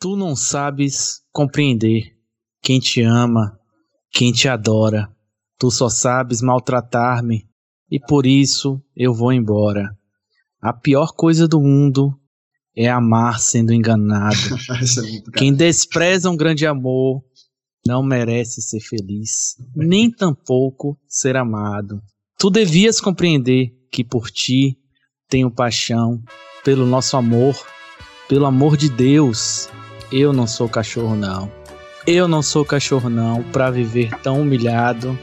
Tu não sabes compreender quem te ama, quem te adora. Tu só sabes maltratar-me e por isso eu vou embora. A pior coisa do mundo é amar sendo enganado. é Quem despreza um grande amor não merece ser feliz, nem tampouco ser amado. Tu devias compreender que por ti tenho paixão, pelo nosso amor, pelo amor de Deus. Eu não sou cachorro, não. Eu não sou cachorro, não, para viver tão humilhado.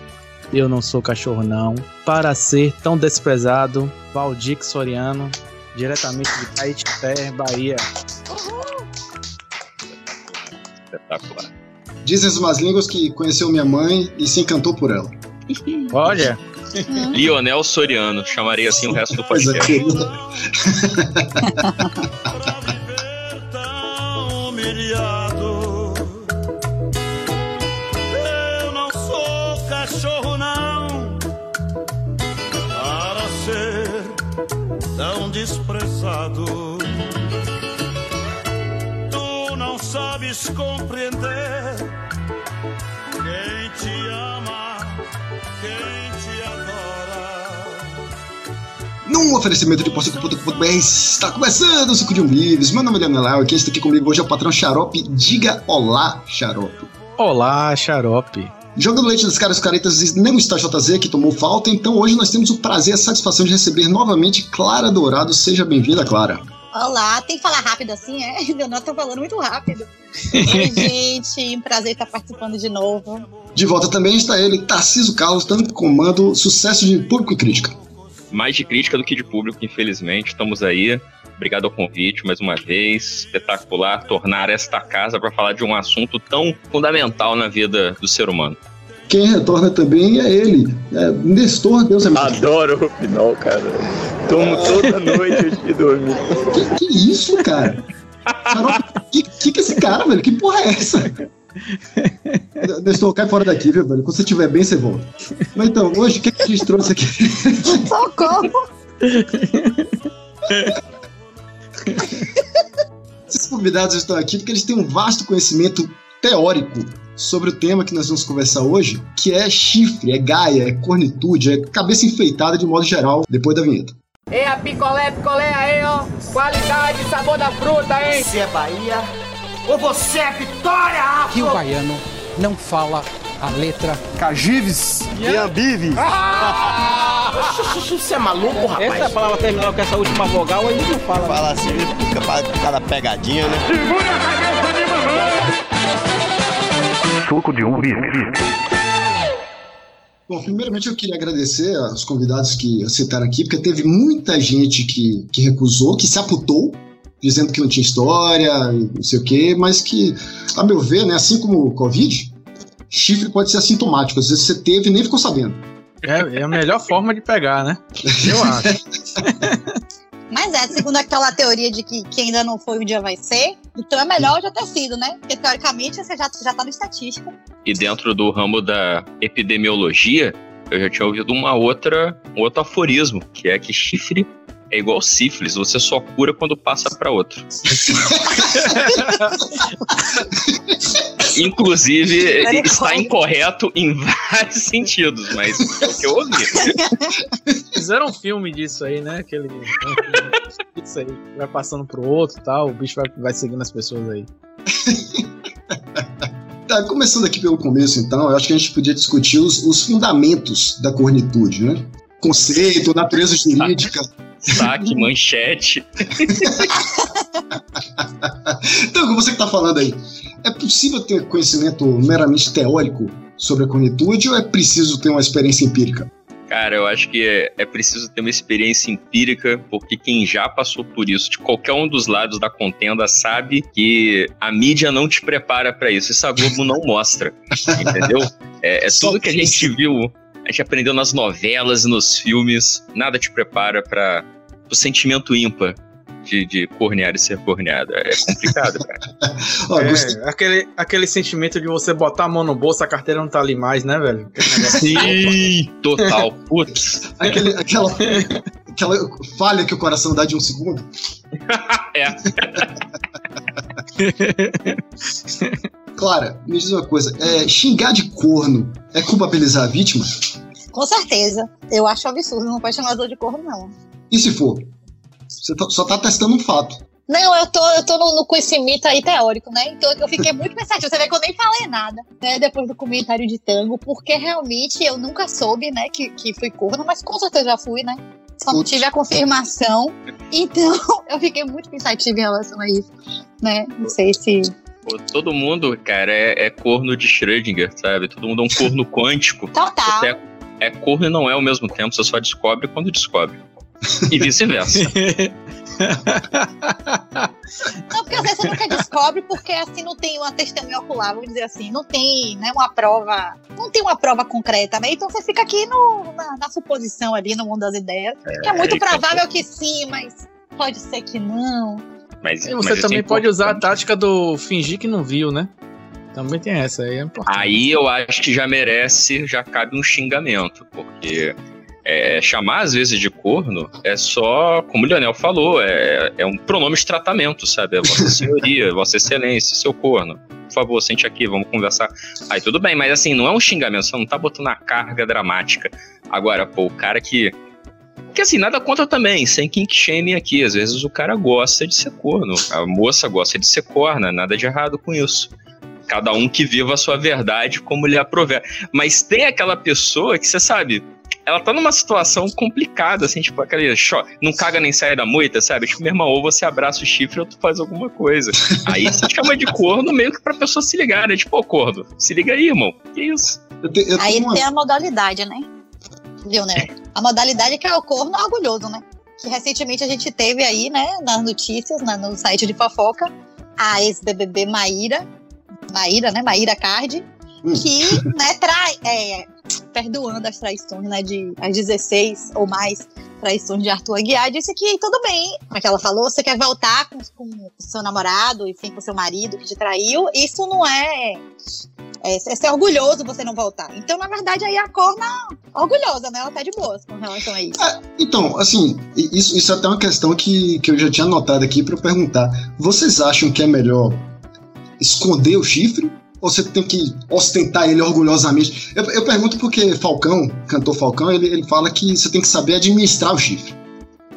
Eu não sou cachorro, não, para ser tão desprezado. Valdir Soriano, diretamente de Caetité, Bahia. Espetacular. Dizem as más línguas que conheceu minha mãe e se encantou por ela. Olha, Lionel Soriano, chamarei assim o resto do Coisa podcast. desprezado. Tu não sabes compreender quem te ama, quem te adora. Num oferecimento de posto.com.br está começando o Suco de Umbives. Meu nome é Leonel Lau e quem está aqui comigo hoje é o patrão Xarope. Diga olá, Xarope. olá, xarope. Jogando leite das caras caretas não está JZ, que tomou falta, então hoje nós temos o prazer e a satisfação de receber novamente Clara Dourado. Seja bem-vinda, Clara. Olá, tem que falar rápido assim, é? Leonor tá falando muito rápido. Oi, gente, um prazer estar participando de novo. De volta também está ele, Tarciso Carlos, tanto comando sucesso de público e crítica. Mais de crítica do que de público, infelizmente. Estamos aí. Obrigado ao convite mais uma vez. Espetacular tornar esta casa para falar de um assunto tão fundamental na vida do ser humano. Quem retorna também é ele, é Nestor Deus é meu. Adoro o Pinol, cara. Tomo toda noite antes de dormir. Que, que isso, cara? Que, que que é esse cara, velho? Que porra é essa? Nestor, cai fora daqui, viu, velho? Quando você estiver bem, você volta. Mas então, hoje, o que, que a gente trouxe aqui? Socorro! Esses convidados estão aqui porque eles têm um vasto conhecimento teórico sobre o tema que nós vamos conversar hoje, que é chifre, é gaia, é cornitude, é cabeça enfeitada de modo geral, depois da vinheta. É a picolé, picolé aí, ó. Qualidade, sabor da fruta, hein? Você é Bahia ou você é Vitória, que o Afro? baiano não fala a letra Cagives e Ambives. Você é maluco, rapaz? Essa palavra terminou com essa última vogal aí não fala. Fala assim, fica pra cada pegadinha, né? Suco de um Bom, primeiramente eu queria agradecer aos convidados que aceitaram aqui, porque teve muita gente que, que recusou, que se aputou, dizendo que não tinha história, e não sei o quê, mas que, a meu ver, né, assim como o Covid, chifre pode ser assintomático. Às vezes você teve e nem ficou sabendo. É, é a melhor forma de pegar, né? Eu acho. Mas é, segundo aquela teoria de que, que ainda não foi, um dia vai ser, então é melhor já ter sido, né? Porque teoricamente você já, já tá no estatística. E dentro do ramo da epidemiologia, eu já tinha ouvido uma outra, um outro aforismo, que é que chifre é igual sífilis, você só cura quando passa para outro. Inclusive, está incorreto em vários sentidos, mas é o que eu ouvi. Fizeram um filme disso aí, né? Aquele. Isso aí. Vai passando pro outro e tal, o bicho vai, vai seguindo as pessoas aí. Tá, começando aqui pelo começo, então, eu acho que a gente podia discutir os, os fundamentos da cornitude, né? Conceito, natureza jurídica. Saque, manchete. Então, você que tá falando aí, é possível ter conhecimento meramente teórico sobre a cornitude ou é preciso ter uma experiência empírica? Cara, eu acho que é, é preciso ter uma experiência empírica, porque quem já passou por isso, de qualquer um dos lados da contenda, sabe que a mídia não te prepara pra isso. Isso a Globo não mostra, entendeu? É, é tudo que a gente viu, a gente aprendeu nas novelas e nos filmes, nada te prepara para o sentimento ímpar de, de cornear e ser corneado. É complicado, cara. Ó, É, aquele, aquele sentimento de você botar a mão no bolso, a carteira não tá ali mais, né, velho? Sim, total. Putz, aquele- aquela, aquela falha que o coração dá de um segundo. é. Clara, me diz uma coisa: é, xingar de corno é culpabilizar a vítima? Com certeza. Eu acho absurdo, não pode chamar outros de corno, não. E se for? Você tá- só tá testando um fato. Não, eu tô, eu tô no, no conhecimento aí teórico, né? Então eu fiquei muito pensativa. Você vê que eu nem falei nada, né? Depois do comentário de tango, porque realmente eu nunca soube, né, que, que fui corno, mas com certeza já fui, né? Só tive a confirmação. Então eu fiquei muito pensativa em relação a isso, né? Não sei se. Pô, todo mundo, cara, é, é corno de Schrödinger, sabe? Todo mundo é um corno quântico. Total. Você é, é corno e não é ao mesmo tempo, você só descobre quando descobre. E vice-versa. Não, porque às vezes você nunca descobre, porque assim não tem uma testemunha ocular, vamos dizer assim, não tem né, uma prova, não tem uma prova concreta, né? Então você fica aqui no, na, na suposição ali, no mundo das ideias, que é muito tá provável que sim, mas pode ser que não. Mas, E mas você isso também é pode usar a tática do fingir que não viu, né? Também tem essa aí, é importante. Aí eu acho que já merece, já cabe um xingamento, porque é, chamar às vezes de corno é só, como o Leonel falou, é, é um pronome de tratamento, sabe? É Vossa Senhoria, Vossa Excelência, seu corno. Por favor, sente aqui, vamos conversar. Aí tudo bem, mas assim, não é um xingamento, você não tá botando a carga dramática. Agora, pô, o cara que. Que assim, nada contra também, sem kink shame aqui. Às vezes o cara gosta de ser corno, a moça gosta de ser corna, nada de errado com isso. Cada um que viva a sua verdade como lhe aprover. Mas tem aquela pessoa que você sabe, ela tá numa situação complicada, assim, tipo, aquele não caga nem sai da moita, sabe? Tipo, meu irmão, ou você abraça o chifre ou tu faz alguma coisa. Aí você chama de corno meio que pra pessoa se ligar, né? Tipo, ô corno, se liga aí, irmão. Que isso? Eu te- eu Aí uma- tem a modalidade, né? Viu, né? A modalidade que é o corno orgulhoso, né? Que recentemente a gente teve aí, né, nas notícias, né, no site de fofoca, a ex-BBB Maíra, Maíra, né, Maíra Card, Hum. que, né, trai, é, perdoando as traições, né, de as 16 ou mais traições de Arthur Aguiar, disse que tudo bem, como é que ela falou, você quer voltar com, com seu namorado, enfim, com seu marido que te traiu, isso não é, é, é ser orgulhoso você não voltar. Então, na verdade, aí a corna orgulhosa, né, ela tá de boas com relação a isso. Então, assim, isso, isso é até uma questão que, que eu já tinha anotado aqui pra perguntar. Vocês acham que é melhor esconder o chifre? Ou você tem que ostentar ele orgulhosamente? Eu, eu pergunto porque Falcão, cantor Falcão, ele, ele fala que você tem que saber administrar o chifre.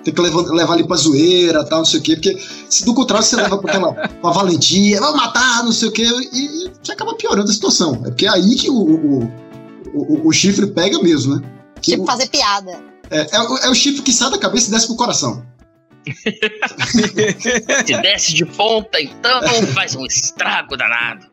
Tem que levar, levar ali pra zoeira, tal, não sei o quê. Porque se do contrário você leva pra aquela pra valentia, vai matar, não sei o quê, e, você acaba piorando a situação. É porque é aí que o, o, o, o- chifre pega mesmo, né? Que Tipo, o- fazer piada. é, é, o- é o chifre que sai da cabeça e desce pro coração. Se desce de ponta, então faz um estrago danado.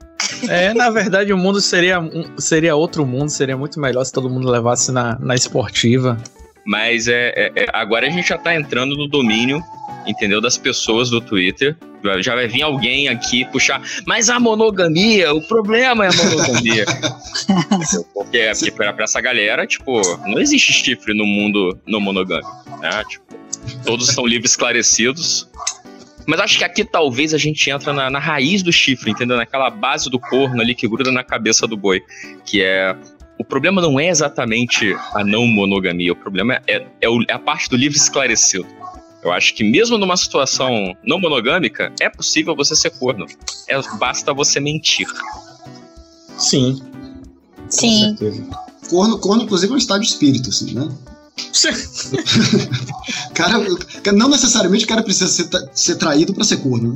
É, na verdade, o mundo seria, seria outro mundo, seria muito melhor se todo mundo levasse na, na esportiva. Mas é, é- é- agora a gente já tá entrando no domínio, entendeu? Das pessoas do Twitter. Já- vai vir alguém aqui puxar. Mas a monogamia, o problema é a monogamia. Porque porque pra, pra essa galera, tipo, não existe chifre no mundo não monogâmico. Né? Tipo, todos são livres esclarecidos. Mas acho que aqui talvez a gente entra na, na raiz do chifre, entendeu? Naquela base do corno ali que gruda na cabeça do boi. Que é o problema não é exatamente a não monogamia, o problema é, é o- é a parte do livre esclarecido. Eu acho que mesmo numa situação não monogâmica, é possível você ser corno. É, basta você mentir. Sim. Sim. Corno, corno, inclusive, é um estado de espírito, assim, né? cara, não necessariamente o cara precisa ser, ser traído pra ser corno.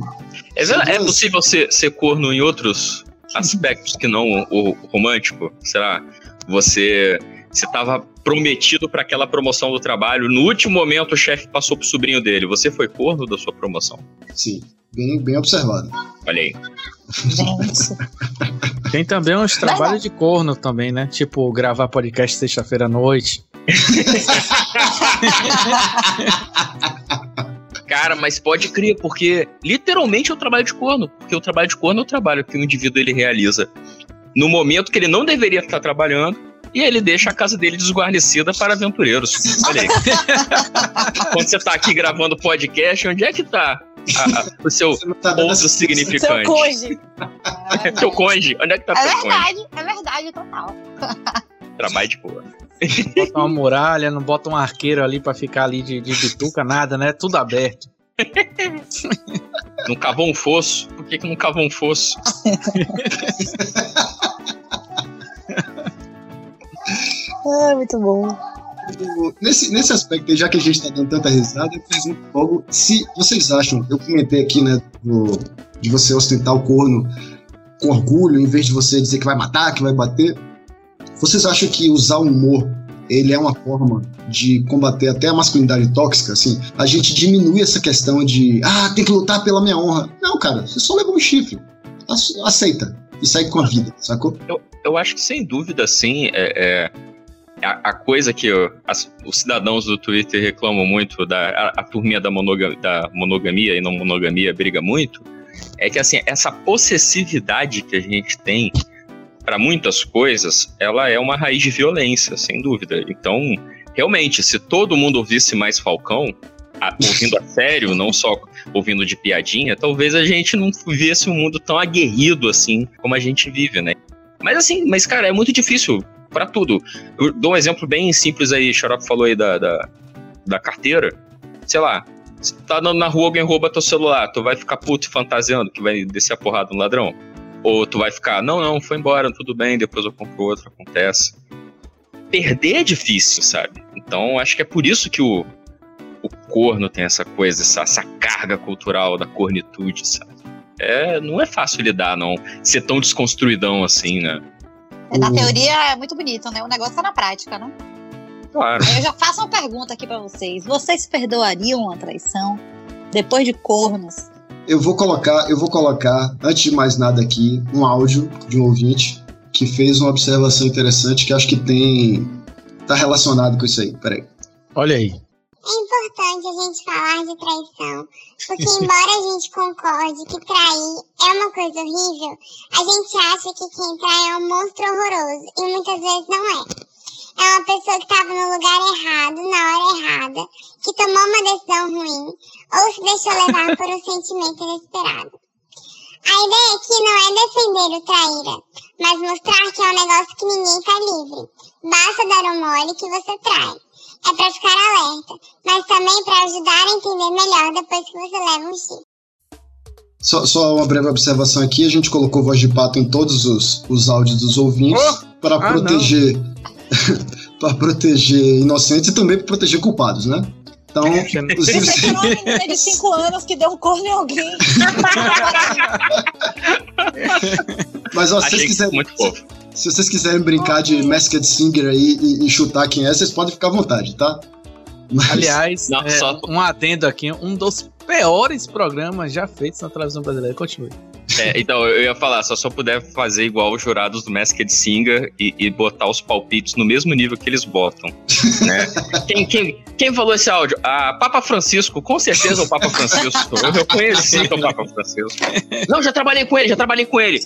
É, verdade- é possível ser, ser corno em outros aspectos que não o, o romântico? Será? Você você estava prometido para aquela promoção do trabalho, no último momento o chefe passou pro sobrinho dele. Você foi corno da sua promoção? Sim, bem, bem observado. Olha aí. Tem também uns trabalhos de corno também, né? Tipo, gravar podcast sexta-feira à noite. Cara, mas pode crer, porque literalmente é o trabalho de corno. Porque o trabalho de corno é o trabalho que o indivíduo ele realiza no momento que ele não deveria estar trabalhando e ele deixa a casa dele desguarnecida para aventureiros. Olha aí. Quando você tá aqui gravando podcast, onde é que tá a- a- o seu tá outro essa- Seu significante? cônge. Teu cônge? Onde é que tá É teu cônge? verdade, é verdade, total. Trabalho de corno. Bota uma muralha, não bota um arqueiro ali pra ficar ali de, de bituca, nada, né? Tudo aberto. Não cavou um fosso. que, que não cava um fosso? Ai, muito bom. Nesse, nesse aspecto, aí, já que a gente tá dando tanta risada, eu pergunto logo se vocês acham, eu comentei aqui, né, do- de você ostentar o corno com orgulho, em vez de você dizer que vai matar, que vai bater. Vocês acham que usar humor, ele é uma forma de combater até a masculinidade tóxica, assim? A gente diminui essa questão de, ah, tem que lutar pela minha honra. Não, cara, você só levou um chifre. Ace- Aceita. E segue com a vida, sacou? Eu acho que sem dúvida, sim, é, é a, a coisa que ó, as- os cidadãos do Twitter reclamam muito, da, a, a turminha da, monoga- da monogamia e não monogamia briga muito, é que assim, essa possessividade que a gente tem para muitas coisas, ela é uma raiz de violência, sem dúvida. Então, realmente, se todo mundo ouvisse mais Falcão, a- ouvindo a sério, não só ouvindo de piadinha, talvez a gente não vivesse um mundo tão aguerrido assim como a gente vive, né? Mas assim, mas cara, é muito difícil pra tudo. Eu dou um exemplo bem simples aí, Xarope falou aí da, da, da carteira. Sei lá, você tá andando na rua, alguém rouba teu celular, tu vai ficar puto fantasiando que vai descer a porrada no ladrão? Ou tu vai ficar, não, não, foi embora, tudo bem, depois eu compro outro, acontece. Perder é difícil, sabe? Então acho que é por isso que o, o corno tem essa coisa, essa, essa carga cultural da cornitude, sabe? É, não é fácil lidar, não. Ser tão desconstruidão assim, né? Na O- teoria é muito bonito, né? O negócio tá na prática, né? Claro. Eu já faço uma pergunta aqui pra vocês. Vocês perdoariam uma traição depois de cornos? Eu vou colocar, eu vou colocar, antes de mais nada aqui, um áudio de um ouvinte que fez uma observação interessante que acho que tem. tá relacionado com isso aí. Peraí. Olha aí. É importante a gente falar de traição, porque embora a gente concorde que trair é uma coisa horrível, a gente acha que quem trai é um monstro horroroso, e muitas vezes não é. É uma pessoa que estava no lugar errado, na hora errada, que tomou uma decisão ruim, ou se deixou levar por um sentimento inesperado. A ideia aqui não é defender o traíra, mas mostrar que é um negócio que ninguém tá livre. Basta dar um mole que você trai é pra ficar alerta, mas também pra ajudar a entender melhor depois que você leva um chifre. Só, só uma breve observação aqui: a gente colocou voz de pato em todos os, os áudios dos ouvintes para Ah, proteger. para proteger inocentes e também para proteger culpados, né? Então, inclusive, Você é uma menina de 5 anos que deu um corno em alguém. mas ó, se vocês quiserem, muito fofo. se vocês quiserem brincar de Masked Singer aí e, e chutar quem é, vocês podem ficar à vontade, tá? Mas- Aliás, Não, é, só- um adendo aqui, um dos piores programas já feitos na televisão brasileira. Continue. É, então, eu ia falar, só se eu puder fazer igual os jurados do Masked Singer e, e botar os palpites no mesmo nível que eles botam. Né? quem, quem, quem falou esse áudio? Ah, Papa Francisco, com certeza é o Papa Francisco. Eu, conheci o Papa Francisco. Não, já trabalhei com ele, já trabalhei com ele.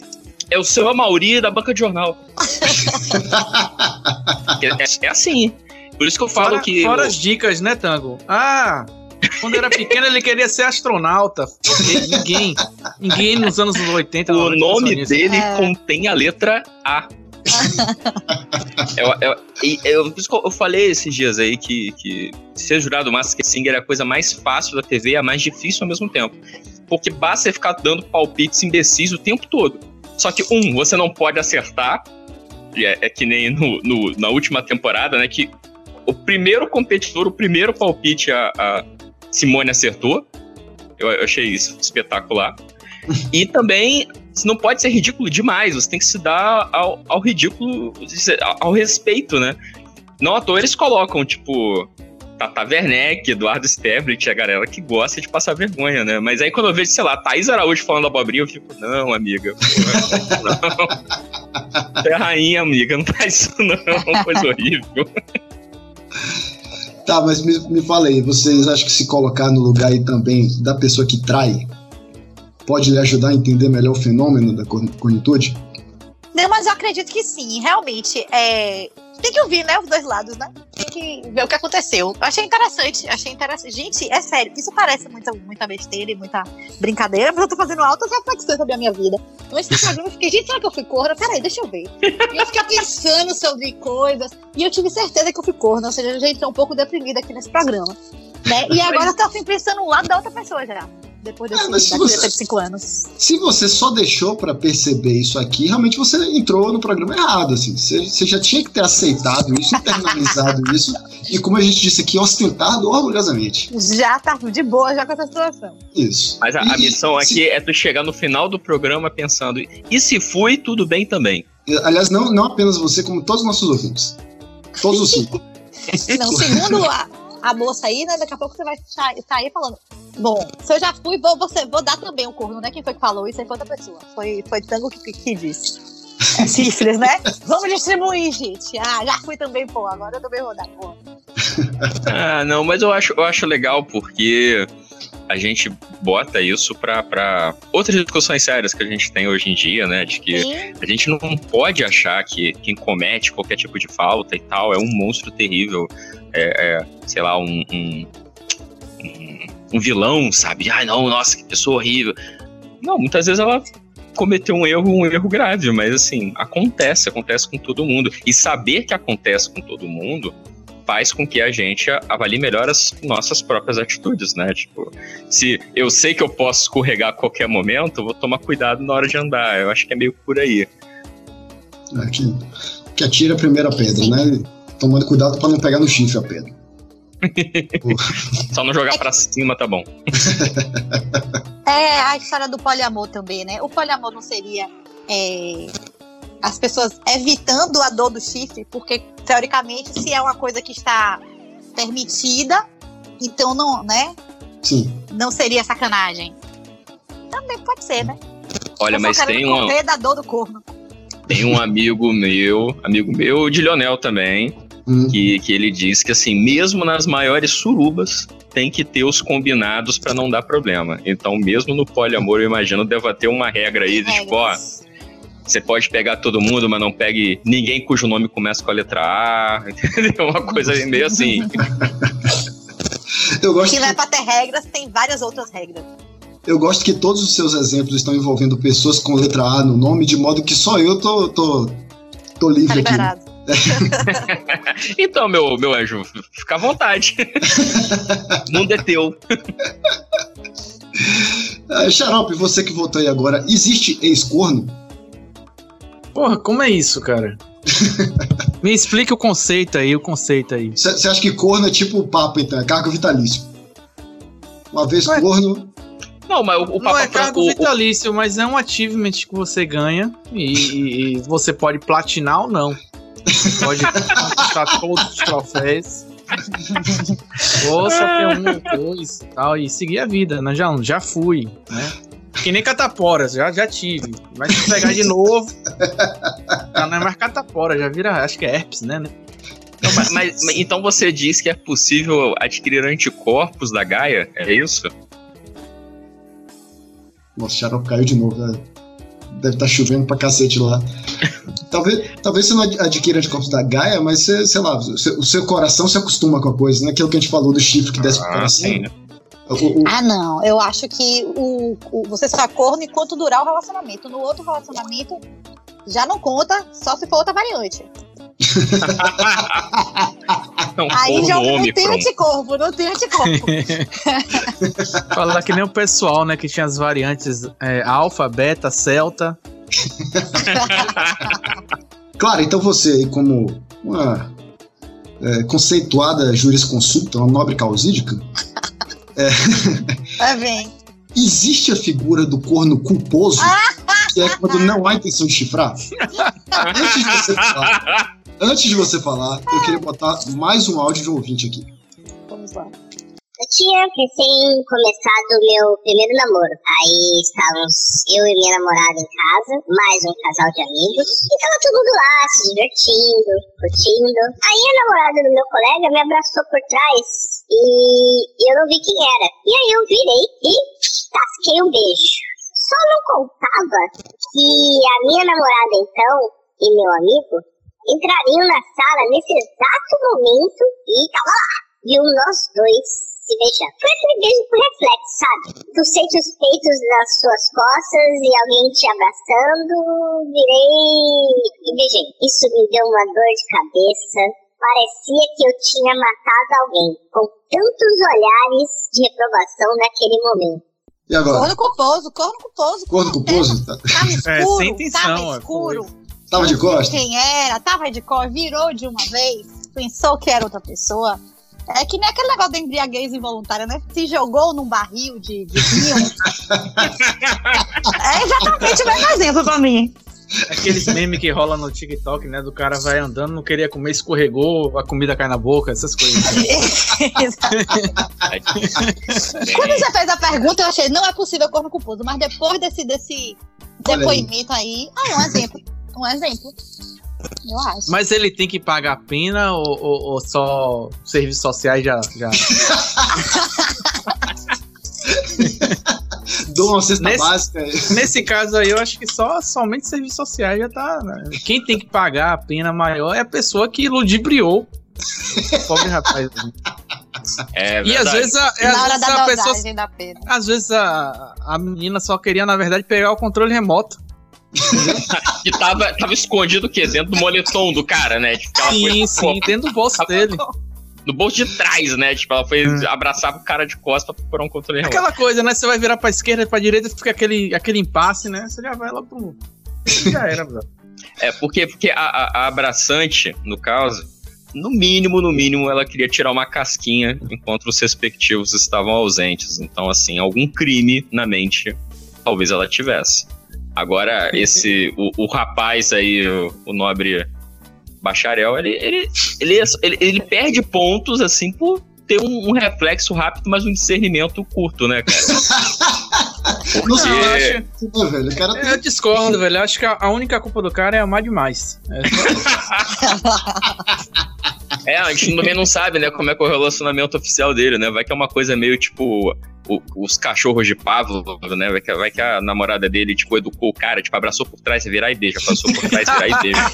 É o seu Amauri da banca de jornal. É, é- é assim. Por isso que eu falo Fora, que. fora as dicas, né, Tango? Ah, quando era pequeno ele queria ser astronauta. Ninguém. Ninguém nos anos 80. O 90 nome dele É. contém a letra A. eu, eu, e eu, por isso que eu falei esses dias aí que, que ser jurado Masked Singer é a coisa mais fácil da TV e a mais difícil ao mesmo tempo. Porque basta você ficar dando palpites imbecis o tempo todo. Só que, um, você não pode acertar. E É, é que nem no, no- na última temporada, né? Que o primeiro competidor, o primeiro palpite a, a Simone acertou. Eu, achei isso espetacular. E também você não pode ser ridículo demais, você tem que se dar ao, ao ridículo, ao, respeito, né? Não à toa eles colocam, tipo, Tata Werneck, Eduardo Sterblit, a galera que gosta de passar vergonha, né? Mas aí quando eu vejo, sei lá, Thaís Araújo falando abobrinha, eu fico, não, amiga, pô, não. Você é rainha, amiga, não faz isso não, coisa horrível. Tá, mas me, me fala aí, vocês acham que se colocar no lugar aí também da pessoa que trai pode lhe ajudar a entender melhor o fenômeno da corn- cornitude? Não, mas eu acredito que sim, realmente. É... Tem que ouvir, né? Os dois lados, né? Tem que ver o que aconteceu. Eu achei interessante, achei interessante. Gente, é sério, isso parece muita, muita besteira e muita brincadeira, mas eu tô fazendo altas reflexões sobre a minha vida. Antes do programa, eu fiquei, gente, será que eu fui corna? Peraí, deixa eu ver. E eu fiquei pensando sobre coisas, e eu tive certeza que eu fui corna, ou seja, a gente tá um pouco deprimida aqui nesse programa. Né? E agora eu tô assim, pensando no lado da outra pessoa já. Depois É, desse, mas se você- tempo de cinco anos. Se você só deixou pra perceber isso aqui, realmente você entrou no programa errado, assim. Você, você já tinha que ter aceitado isso, internalizado isso, e como a gente disse aqui, ostentado orgulhosamente. Já tá de boa já com essa situação. Isso. Mas a, a E- missão se- aqui é tu chegar no final do programa pensando, e se fui, tudo bem também. Aliás, não, não apenas você, como todos os nossos ouvintes. Todos os cinco. Não, segundo a, a moça aí, né? Daqui a pouco você vai sa- sair falando. Bom, se eu já fui, vou, você, vou dar também um corno, né? Quem foi que falou isso aí foi outra pessoa. Foi, foi Tango que, que disse. É sífilis, né? Vamos distribuir, gente. Ah, já fui também, pô. Agora eu também vou dar, pô. Ah, não, mas eu acho, eu acho legal porque a gente bota isso pra, pra outras discussões sérias que a gente tem hoje em dia, né? De que Sim. a gente não pode achar que quem comete qualquer tipo de falta e tal é um monstro terrível, é, é, sei lá, um, um, um- vilão, sabe? Ai, não, nossa, que pessoa horrível. Não, muitas vezes ela cometeu um erro, um erro grave, mas assim, acontece, acontece com todo mundo. E saber que acontece com todo mundo faz com que a gente avalie melhor as nossas próprias atitudes, né? Tipo, se eu sei que eu posso escorregar a qualquer momento, eu vou tomar cuidado na hora de andar. Eu acho que é meio por aí. É, que, que atira a primeira pedra, né? Tomando cuidado pra não pegar no chifre a pedra. Só não jogar pra cima, tá bom. É a história do poliamor também, né? O poliamor não seria é, as pessoas evitando a dor do chifre, porque teoricamente, se é uma coisa que está permitida, então não, né? Sim. Não seria sacanagem. Também pode ser, né? Olha, Eu mas tem um, da dor do corno. tem um amigo meu, amigo meu de Lionel também, Hum. que, que ele diz que assim, mesmo nas maiores surubas, tem que ter os combinados pra não dar problema. Então, mesmo no poliamor, eu imagino deva ter uma regra aí de tipo, ó, você pode pegar todo mundo, mas não pegue ninguém cujo nome começa com a letra A, entendeu? Uma coisa meio assim. Eu gosto, Se não é que, pra ter regras, tem várias outras regras. eu gosto que todos os seus exemplos estão envolvendo pessoas com letra A no nome, de modo que só eu tô, tô, tô Tá livre aqui. Então, meu, meu anjo, fica à vontade. o mundo é teu. Ah, Xarope, você que votou aí agora, existe ex-corno? Porra, como é isso, cara? Me explica o conceito aí, o conceito aí. Você acha que corno é tipo o Papa, então? É cargo vitalício. Uma vez Ué. corno, Não, mas o, o Não Papa é cargo o- vitalício, mas é um achievement que você ganha e, e- e você pode platinar ou não. Você pode conquistar todos os troféus. ou só ter um ou dois e tal, e seguir a vida, né? Já, já fui, né? Que nem catapora, já, já tive. Vai se pegar de novo. Já não é mais catapora, já vira, acho que é herpes, né? Não, mas- mas- mas então você diz que é possível adquirir anticorpos da Gaia? É isso? Nossa, o Xarope caiu de novo. né? Deve estar chovendo pra cacete lá. talvez, talvez você não ad- adquira anticorpos da Gaia, mas você, sei lá, o seu, o seu coração se acostuma com a coisa, né? Aquilo que a gente falou do chifre que desce pro Ah, coração. sim. O- o- Ah, não. Eu acho que o, o- você só corno enquanto durar o relacionamento. No outro relacionamento, já não conta, só se for outra variante. Não, Aí já não tem anticorpo, não tem anticorpo. Falar que nem o pessoal, né? Que tinha as variantes é, alfa, beta, celta. Claro, então você como uma é, conceituada jurisconsulta, uma nobre causídica, bem. existe a figura do corno culposo, que é quando não há intenção de chifrar? Antes de você falar, antes de você falar, eu queria botar mais um áudio de um ouvinte aqui. Vamos lá. Eu tinha recém começado o meu primeiro namoro. Aí estávamos eu e minha namorada em casa, mais um casal de amigos. E tava todo mundo lá, se divertindo, curtindo. Aí a namorada do meu colega me abraçou por trás e eu não vi quem era. E aí eu virei e tasquei um beijo. Só não contava que a minha namorada então e meu amigo entrariam na sala nesse exato momento e tava lá. Viu nós dois se beijar. Foi aquele beijo por reflexo, sabe? Tu sente os peitos nas suas costas e alguém te abraçando, virei e beijei. Isso me deu uma dor de cabeça. Parecia que eu tinha matado alguém, com tantos olhares de reprovação naquele momento. E agora? Corno culposo, corno culposo. Corno culposo? Tá. É, escuro, sem intenção, tava é, escuro. Tava de costas? Quem era, tava de cor, virou de uma vez, pensou que era outra pessoa. É que nem aquele negócio da embriaguez involuntária, né? Se jogou num barril de, de vinho. é exatamente o mesmo exemplo pra mim. Aqueles memes que rola no TikTok, né? Do cara vai andando, não queria comer, escorregou, a comida cai na boca, essas coisas. Quando você fez a pergunta, eu achei, não é possível corno culposo, mas depois desse, desse Olha aí. depoimento aí, ah, é um exemplo. Um exemplo. Eu acho. Mas ele tem que pagar a pena ou, ou- ou só serviços sociais já. já... Dou uma cesta Nesse- básica. Nesse caso aí, eu acho que só somente serviços sociais já tá. né? Quem tem que pagar a pena maior é a pessoa que ludibriou. Pobre rapaz. É E às vezes a, é, às vezes da a pessoa. dosagem da pena. Às vezes a, a menina só queria, na verdade, pegar o controle remoto. Que tava, tava escondido o quê? Dentro do moletom do cara, né? Tipo, ela Sim, foi sim, dentro do bolso dele. no bolso de trás, né? Tipo, ela foi abraçar o cara de costas pra procurar um controle remoto. Aquela coisa, né? Você vai virar pra esquerda e pra direita fica aquele, aquele impasse, né? Você já vai lá pro. Já era, bro. É, porque, porque a, a- a abraçante, no caso, no mínimo, no mínimo, ela queria tirar uma casquinha enquanto os respectivos estavam ausentes. Então, assim, algum crime na mente, talvez ela tivesse. Agora, esse, o, o rapaz aí, o, o nobre bacharel, ele, ele, ele, ele, ele perde pontos, assim, por ter um, um reflexo rápido, mas um discernimento curto, né, cara? Não sei, eu Porque- acho. Pô, velho, o cara Eu discordo, velho. Eu acho que a, a única culpa do cara é amar demais. É só- É, a gente também não sabe, né, como é que é o relacionamento oficial dele, né? Vai que é uma coisa meio tipo o- os cachorros de Pavlov, né? Vai que, vai que a namorada dele, tipo, educou o cara, tipo, abraçou por trás e virar e beija, passou por trás e virar e beija.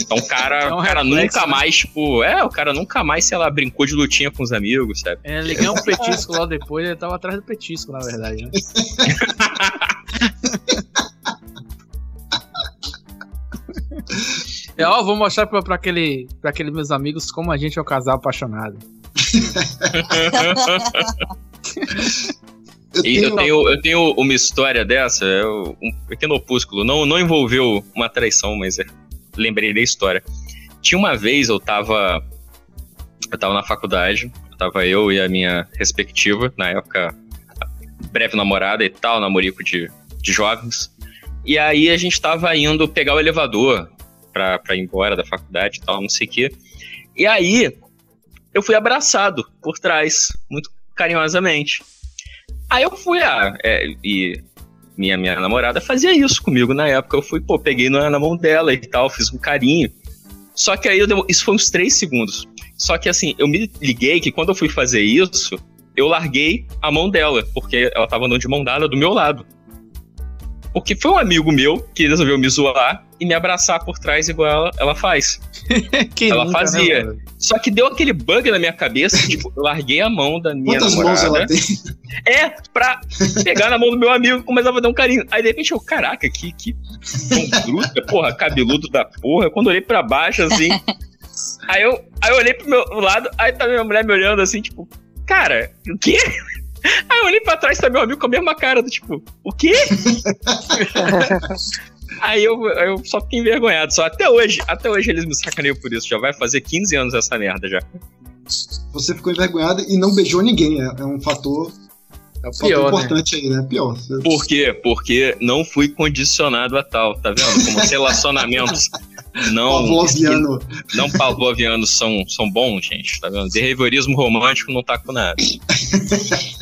Então o cara, É um o cara reflexo, nunca né? mais, tipo, é, o cara nunca mais, sei lá, brincou de lutinha com os amigos, sabe? É, ele ganhou um petisco lá depois, ele tava atrás do petisco, na verdade, né? É, ó, vou mostrar pra, pra, aquele, pra aqueles meus amigos como a gente é um casal apaixonado. Eu E eu tenho- tenho, eu tenho uma história dessa, é um pequeno opúsculo. Não, não envolveu uma traição, mas é- lembrei da história. Tinha uma vez, eu tava. Eu tava na faculdade, tava eu e a minha respectiva, na época, breve namorada e tal, namorico de, de jovens. E aí a gente tava indo pegar o elevador pra ir embora da faculdade e tal, não sei o quê. E aí eu fui abraçado por trás, muito carinhosamente. Aí eu fui, ah, é, e minha, minha namorada fazia isso comigo na época. Eu fui, pô, peguei na, na mão dela e tal, fiz um carinho. Só que aí eu isso foi uns três segundos. Só que assim, eu me liguei que quando eu fui fazer isso, eu larguei a mão dela, porque ela tava andando de mão dada do meu lado. Porque foi um amigo meu que resolveu me zoar e me abraçar por trás igual ela, ela faz. Ela nunca, né, fazia. mano? Só que deu aquele bug na minha cabeça, tipo, eu larguei a mão da minha Quantas mãos namorada. ela tem? É, pra pegar na mão do meu amigo e começar a fazer um carinho. Aí de repente eu, caraca, que, que bruta, porra, cabeludo da porra. Quando eu olhei pra baixo, assim. Aí eu, aí eu olhei pro meu lado, aí tá minha mulher me olhando assim, tipo, cara, o quê? Aí eu olhei pra trás, tá meu amigo com a mesma cara, do tipo, o quê? Aí eu, eu só fiquei envergonhado. Só até hoje, até hoje eles me sacaneiam por isso. Já vai fazer 15 anos essa merda já. Você ficou envergonhado e não beijou ninguém. É, é um fator, É o fator pior, né? importante aí, né? Pior. Por quê? Porque não fui condicionado a tal, tá vendo? Como os relacionamentos não, Pavloviano. não pavlovianos são, são bons, gente, tá vendo? Behaviorismo romântico não tá com nada.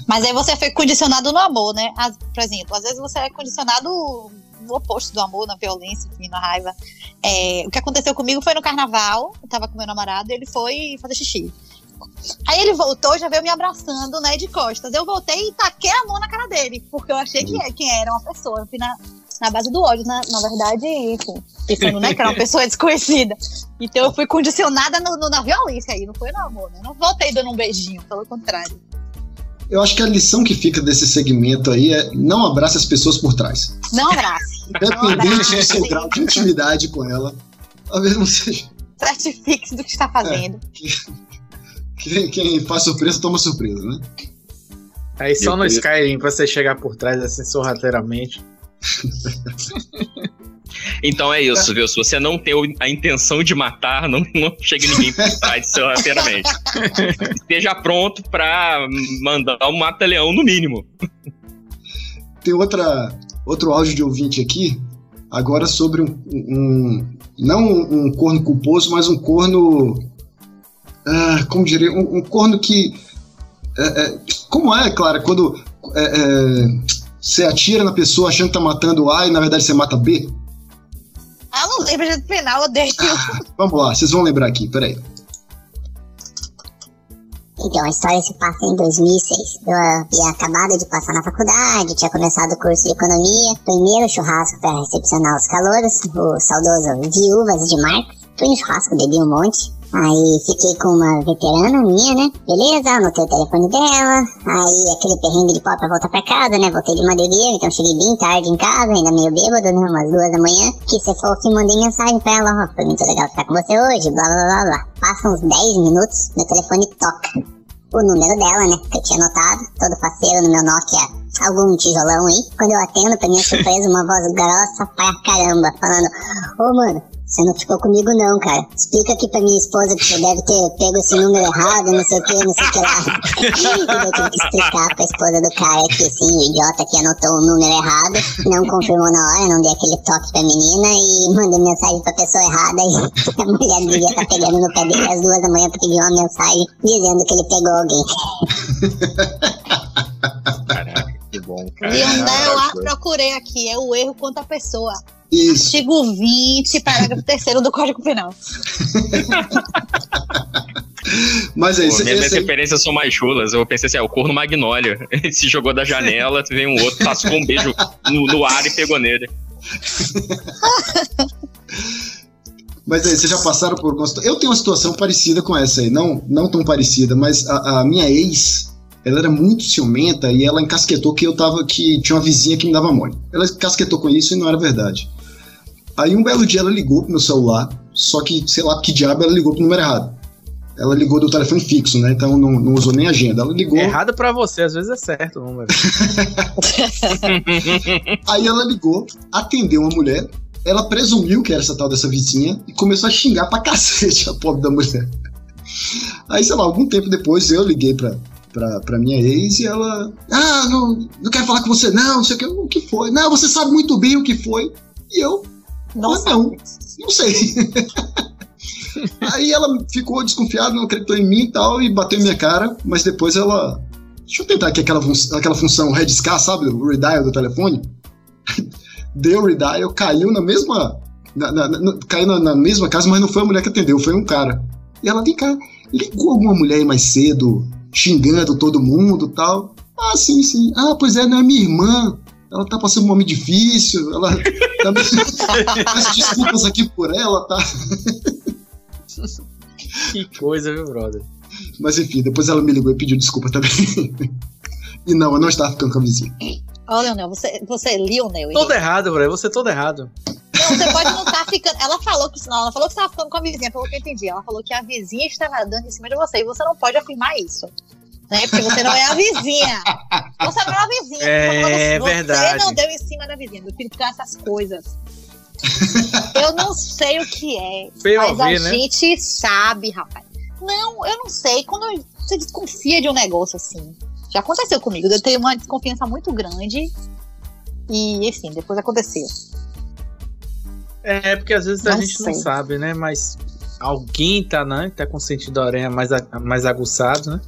Mas aí você foi condicionado no amor, né? As- por exemplo, às vezes você é condicionado no oposto do amor, na violência, enfim, na raiva. É, o que aconteceu comigo foi no carnaval, eu tava com meu namorado, ele foi fazer xixi. Aí ele voltou, já veio me abraçando, né, de costas. Eu voltei e taquei a mão na cara dele, porque eu achei que, que era uma pessoa. Eu fui na, na base do ódio, na, na verdade, enfim, pensando, né, que era uma pessoa desconhecida. Então eu fui condicionada no- no- na violência aí, não foi no amor, né? Não voltei dando um beijinho, pelo contrário. Eu acho que a lição que fica desse segmento aí é não abrace as pessoas por trás. Não abrace. Independente do seu grau de intimidade com ela. Talvez não seja. certifique-se do que está fazendo. Quem, quem faz surpresa, toma surpresa, né? Aí só Eu no queria- Skyrim, pra você chegar por trás assim sorrateiramente. Então é isso, viu? Se você não tem a intenção de matar, não, não chega ninguém por trás sorrateiramente. Esteja pronto pra mandar um mata-leão no mínimo. Tem outra, outro áudio de ouvinte aqui, agora sobre um. um- não um, um corno culposo, mas um corno. ah, como diria? Um, um corno que. é, é, como é, Clara, quando é, é, você atira na pessoa achando que tá matando A e na verdade você mata B? Ah, não lembro do final, eu odeio. Vamos lá, vocês vão lembrar aqui, peraí. Então, a história se passa em 2006. Eu havia acabado de passar na faculdade, tinha começado o curso de economia. Primeiro churrasco para recepcionar os calouros, o saudoso Viúvas de Marcos. Fui no churrasco, bebi um monte. Aí fiquei com uma veterana minha, né? Beleza, anotei o telefone dela. Aí aquele perrengue de pau pra voltar pra casa, né? Voltei de Madureira, então cheguei bem tarde em casa, ainda meio bêbado, né? Umas duas da manhã. Que você falou que mandei mensagem pra ela, ó. Foi muito legal estar com você hoje, blá blá blá blá. Passam uns 10 minutos, meu telefone toca o número dela, né? Que eu tinha anotado, todo parceiro no meu Nokia, algum tijolão aí. Quando eu atendo, pra minha surpresa, uma voz grossa pra caramba, falando: Ô mano, você não ficou comigo não, cara. Explica aqui pra minha esposa que você deve ter pego esse número errado, não sei o que, não sei o que lá. e eu tive que explicar pra esposa do cara que sim, o idiota que anotou o número errado, não confirmou na hora, não dei aquele toque pra menina e mandei mensagem pra pessoa errada e a mulher devia estar pegando no pé dele às duas da manhã porque viu uma mensagem dizendo que ele pegou alguém. Caraca, que bom, cara. Lionel, ah, procurei aqui, é o erro contra a pessoa. Isso. Artigo 20, parágrafo 3 do Código Penal. Mas é isso. minhas, esse referências são mais chulas. Eu pensei assim, é o corno magnólia. Ele se jogou da janela, veio um outro, tascou um beijo no, no ar e pegou nele. Mas aí, vocês já passaram por alguma situa- Eu tenho uma situação parecida com essa aí, não, não tão parecida, mas a, a minha ex, ela era muito ciumenta e ela encasquetou que eu tava, que tinha uma vizinha que me dava mole. Ela encasquetou com isso e não era verdade. Aí um belo dia ela ligou pro meu celular, só que, sei lá, que diabo ela ligou pro número errado. Ela ligou do telefone fixo, né? Então não, não usou nem agenda. Ela ligou. Errado pra você, às vezes é certo o número. Aí ela ligou, atendeu uma mulher, ela presumiu que era essa tal dessa vizinha e começou a xingar pra cacete a pobre da mulher. Aí, sei lá, algum tempo depois eu liguei pra, pra, pra minha ex e ela. Ah, não, não quero falar com você, não, não sei o que. O que foi? Não, você sabe muito bem o que foi. E eu. Não, ah, não, não sei. Aí ela ficou desconfiada, não acreditou em mim e tal, e bateu em minha cara, mas depois ela. Deixa eu tentar aqui aquela, fun- aquela função rediscar, sabe? O redial do telefone. Deu o redial, caiu na mesma. na- na- na- caiu na, na mesma casa, mas não foi a mulher que atendeu, foi um cara. E ela, vem cá, ligou alguma mulher aí mais cedo, xingando todo mundo e tal. Ah, sim, sim. Ah, pois é, não é minha irmã. Ela tá passando um momento difícil. Ela tá Peço desculpas aqui por ela, tá? Que coisa, viu, brother? Mas enfim, depois ela me ligou e pediu desculpa também. e não, eu não estava ficando com a vizinha. Ó, Leonel, você, você é Lionel. Todo errado, brother. Você é todo errado. Não, você pode não estar ficando. Ela falou que não, ela falou que você estava ficando com a vizinha, pelo que eu entendi. Ela falou que a vizinha estava dando em cima de você e você não pode afirmar isso. Né? Porque você não é a vizinha. Você não é a vizinha. É você verdade. não deu em cima da vizinha. Meu filho fica essas coisas. Eu não sei o que é. Feio a mas a ver, né? gente sabe, rapaz. Não, eu não sei. Quando você desconfia de um negócio assim. Já aconteceu comigo. Eu tenho uma desconfiança muito grande. E, enfim, depois aconteceu. É, porque às vezes a Não gente não sei. sabe, né? Mas alguém tá, né? Tá com o sentido da aranha mais, a- mais aguçado, né?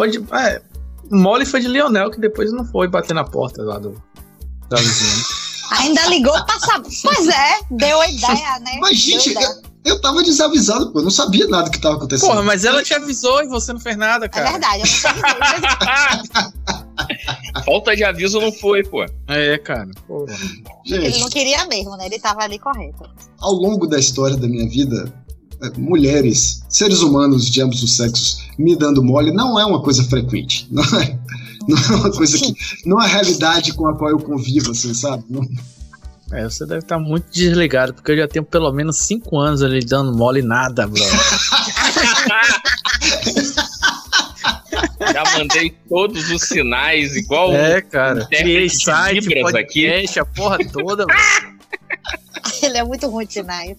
Pode. É, mole foi de Lionel, que depois não foi bater na porta lá do. Da vizinha. Ainda ligou pra saber. Pois é, deu a ideia, né? Mas, gente, eu, eu tava desavisado, pô. Eu não sabia nada que tava acontecendo. Porra, mas ela te avisou e você não fez nada, É cara. verdade, eu não sei Falta de aviso não foi, pô. É, cara. Porra. Ele Gente, não queria mesmo, né? Ele tava ali correto. ao longo da história da minha vida, é, mulheres, seres humanos de ambos os sexos me dando mole não é uma coisa frequente. Não é, não é uma coisa que. Não é a realidade com a qual eu convivo, assim, sabe? Não- É, você deve estar muito desligado, porque eu já tenho pelo menos 5 anos ali dando mole e nada, brother. Já mandei todos os sinais, igual É, cara. Criei site, Libras aqui. podcast, a porra toda. mano. Ele é muito ruim de sinais.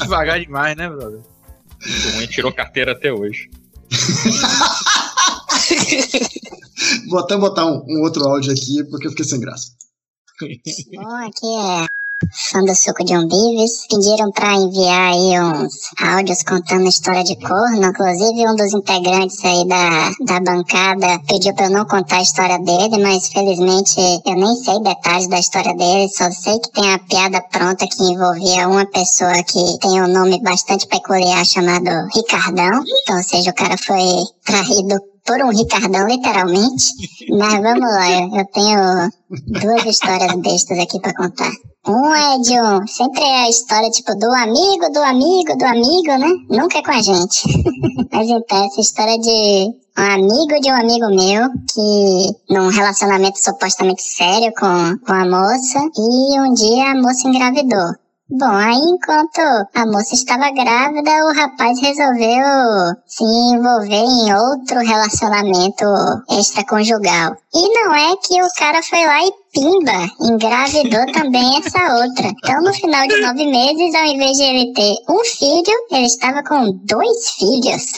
Devagar demais, né, brother? Muito ruim, tirou carteira até hoje. Vou até botar um, um outro áudio aqui, porque eu fiquei sem graça. Bom, aqui é fã do Suco de Umbives. Pediram pra enviar aí uns áudios contando história de corno. Inclusive, um dos integrantes aí da, da bancada pediu pra eu não contar a história dele, mas felizmente eu nem sei detalhes da história dele. Só sei que tem a piada pronta que envolvia uma pessoa que tem um nome bastante peculiar chamado Ricardão. Então, ou seja, o cara foi traído por um Ricardão, literalmente. Mas vamos lá, eu, tenho duas histórias bestas aqui pra contar. Um é de um. Sempre é a história, tipo, do amigo, do amigo, do amigo, né? Nunca é com a gente. Mas então, essa história de um amigo de um amigo meu que num relacionamento supostamente sério com, com a moça e um dia a moça engravidou. Bom, aí enquanto a moça estava grávida, o rapaz resolveu se envolver em outro relacionamento extraconjugal. E não é que o cara foi lá e pimba, engravidou também essa outra. Então, no final de nove meses, ao invés de ele ter um filho, ele estava com dois filhos.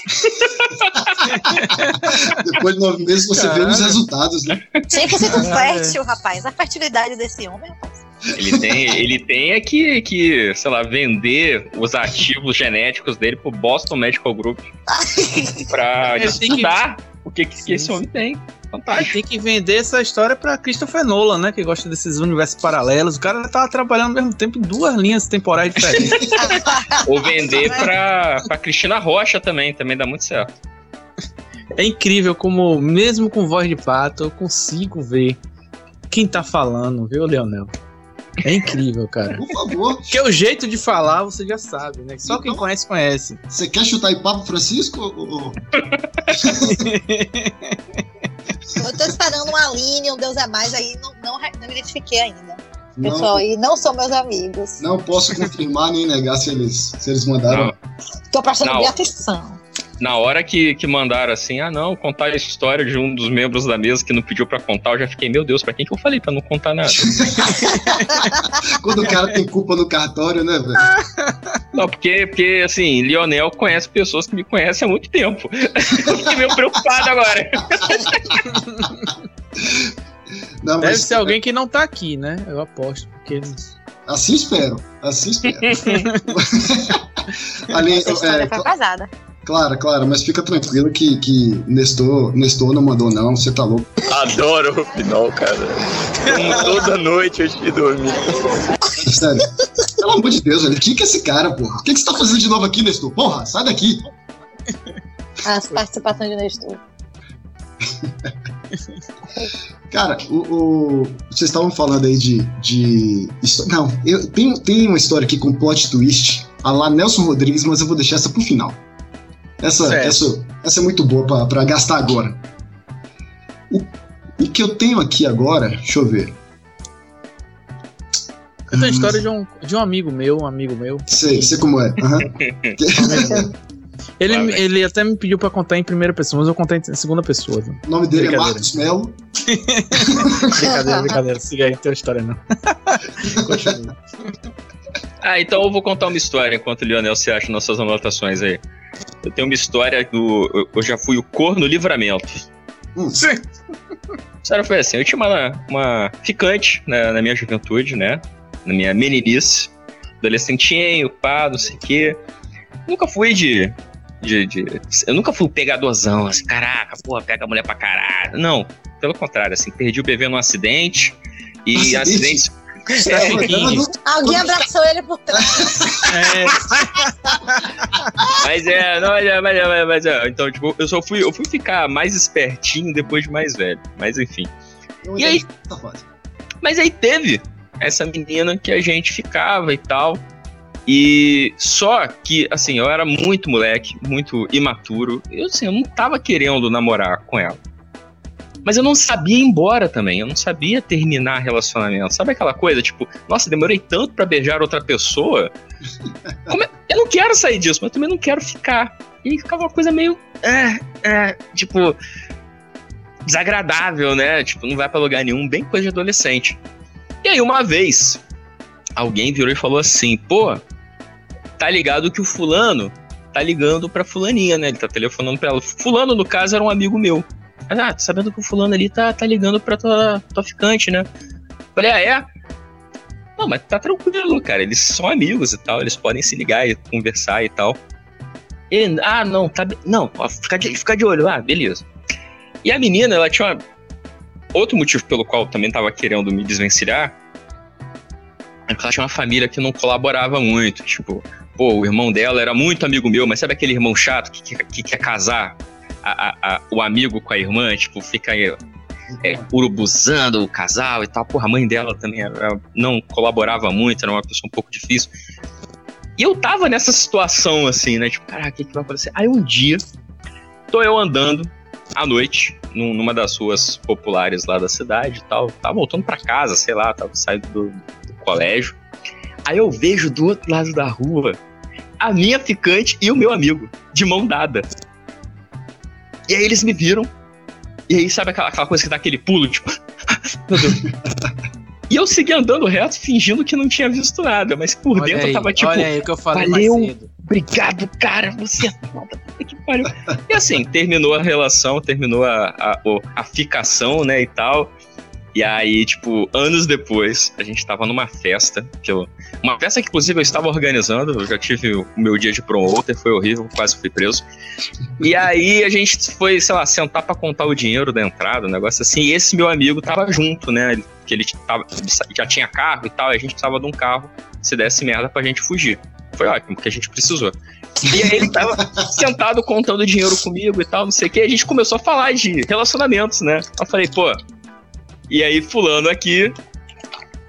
Depois de nove meses você vê os resultados, né? Tinha que ser um fértil, rapaz. A fertilidade desse homem, rapaz. Ele tem, ele tem é que, que, sei lá, vender os ativos genéticos dele pro Boston Medical Group pra tem que- estudar o que, que esse homem tem. E Fantástico. tem que vender essa história pra Christopher Nolan, né? Que gosta desses universos paralelos. O cara tava trabalhando ao mesmo tempo em duas linhas temporais diferentes. Ou vender pra, pra Cristina Rocha também, também dá muito certo. é incrível como, mesmo com voz de pato, eu consigo ver quem tá falando, viu, Leonel? É incrível, cara. Por favor. Porque o jeito de falar você já sabe, né? Só quem Então- conhece, conhece. Você quer chutar em papo, Francisco? ou- Eu tô esperando um Aline, um Deus é mais, aí não, não, não me identifiquei ainda. Não, Pessoal, e não são meus amigos. não posso confirmar nem negar se eles, se eles mandaram. Não. Tô prestando Não. bem atenção. Na hora que, que mandaram assim, ah não, contar a história de um dos membros da mesa que não pediu pra contar, eu já fiquei, meu Deus, pra quem que eu falei pra não contar nada? Quando o cara tem culpa no cartório, né, velho? Não, porque, porque assim, Lionel conhece pessoas que me conhecem há muito tempo. Eu fiquei meio preocupado agora. Não, Deve mas ser alguém que não tá aqui, né? Eu aposto. Porque eles. assim espero. Assim espero. Ali, Essa história é, foi pesada. Claro, claro, mas fica tranquilo que, que Nestor, Nestor não mandou, não. Você tá louco. Adoro o Pinol, cara. Como toda noite antes de dormir. Sério. Pelo amor de Deus, velho. Quem que é esse cara, porra? O que, que você tá fazendo de novo aqui, Nestor? Porra, sai daqui. As participações de Nestor. Cara, o, o- vocês estavam falando aí de. de não, eu tenho, tem uma história aqui com plot twist, a lá Nelson Rodrigues, mas eu vou deixar essa pro final. Essa, Certo. essa, essa é muito boa pra, pra gastar agora. O, o que eu tenho aqui agora, deixa eu ver. Eu tenho a história de um, de um amigo meu, um amigo meu. Sei, sei como é. aham. Ele, ele até me pediu pra contar em primeira pessoa, mas eu contei em segunda pessoa. né? O nome dele é. Marcos Melo. Brincadeira, brincadeira. Siga aí, não tem história não. Ah, então eu vou contar uma história enquanto o Lionel se acha nas suas anotações aí. Eu tenho uma história do. eu- Eu já fui o corno livramento. Hum. A história foi assim: eu tinha uma, uma ficante na, na minha juventude, né? Na minha meninice. Adolescentinho, pá, não sei o quê. Nunca fui de. De, de- eu nunca fui um pegadorzão, assim, caraca, porra, pega a mulher pra caralho. Não, pelo contrário, assim, perdi o bebê num acidente. E Acidente? acidentes. Trafiquinho. Alguém abraçou ele por trás. É, Mas é, não, mas é, mas é, mas é, mas é. Então, tipo, eu só fui, eu fui ficar mais espertinho depois de mais velho. Mas enfim. E aí? Mas aí teve essa menina que a gente ficava e tal. E só que, assim, eu era muito moleque, muito imaturo. Eu, assim, eu não tava querendo namorar com ela. Mas eu não sabia ir embora também, eu não sabia terminar relacionamento. Sabe aquela coisa, tipo, nossa, demorei tanto para beijar outra pessoa. É? Eu não quero sair disso, mas também não quero ficar. E aí ficava uma coisa meio. É, é, tipo. Desagradável, né? Tipo, não vai pra lugar nenhum, bem coisa de adolescente. E aí, uma vez, alguém virou e falou assim: pô, tá ligado que o fulano tá ligando pra fulaninha, né? Ele tá telefonando pra ela. Fulano, no caso, era um amigo meu. Ah, tá sabendo que o fulano ali tá, tá ligando pra tua, tua ficante, né? Falei, ah, é? Não, mas tá tranquilo, cara. Eles são amigos e tal, eles podem se ligar e conversar e tal. Ele, ah, não, tá. Não, ó, fica, de, fica de olho, ah, beleza. E a menina, ela tinha uma, outro motivo pelo qual também tava querendo me desvencilhar. É que ela tinha uma família que não colaborava muito. Tipo, pô, o irmão dela era muito amigo meu, mas sabe aquele irmão chato que, que, que quer casar a, a, o amigo com a irmã? Tipo, fica aí, é, urubuzando o casal e tal. Porra, a mãe dela também era, não colaborava muito, era uma pessoa um pouco difícil. E eu tava nessa situação assim, né? Tipo, caraca, o que, que vai acontecer? Aí um dia, tô eu andando à noite, numa das ruas populares lá da cidade e tal. Tava voltando para casa, sei lá, tava saindo do, do colégio. Aí eu vejo do outro lado da rua a minha ficante e o meu amigo, de mão dada. E aí eles me viram. E aí, sabe aquela, aquela coisa que dá aquele pulo, tipo. Meu Deus. e eu segui andando reto, fingindo que não tinha visto nada, mas por Olha dentro aí, eu tava tipo. olha aí o que eu falei valeu, mais cedo." obrigado, cara, você é foda. Que pariu. E assim, terminou a relação, terminou a, a, a ficação, né, e tal. E aí, tipo, anos depois, a gente tava numa festa, que eu, uma festa que inclusive eu estava organizando, eu já tive o meu dia de promoter, foi horrível, quase fui preso. E aí a gente foi, sei lá, sentar pra contar o dinheiro da entrada, um negócio assim, e esse meu amigo tava junto, né, ele- que ele tava, já tinha carro e tal, e a gente precisava de um carro, se desse merda pra gente fugir. Foi ótimo, porque a gente precisou. E aí ele tava sentado contando dinheiro comigo e tal, não sei o que. A gente começou a falar de relacionamentos, né? Eu falei, pô. E aí, fulano aqui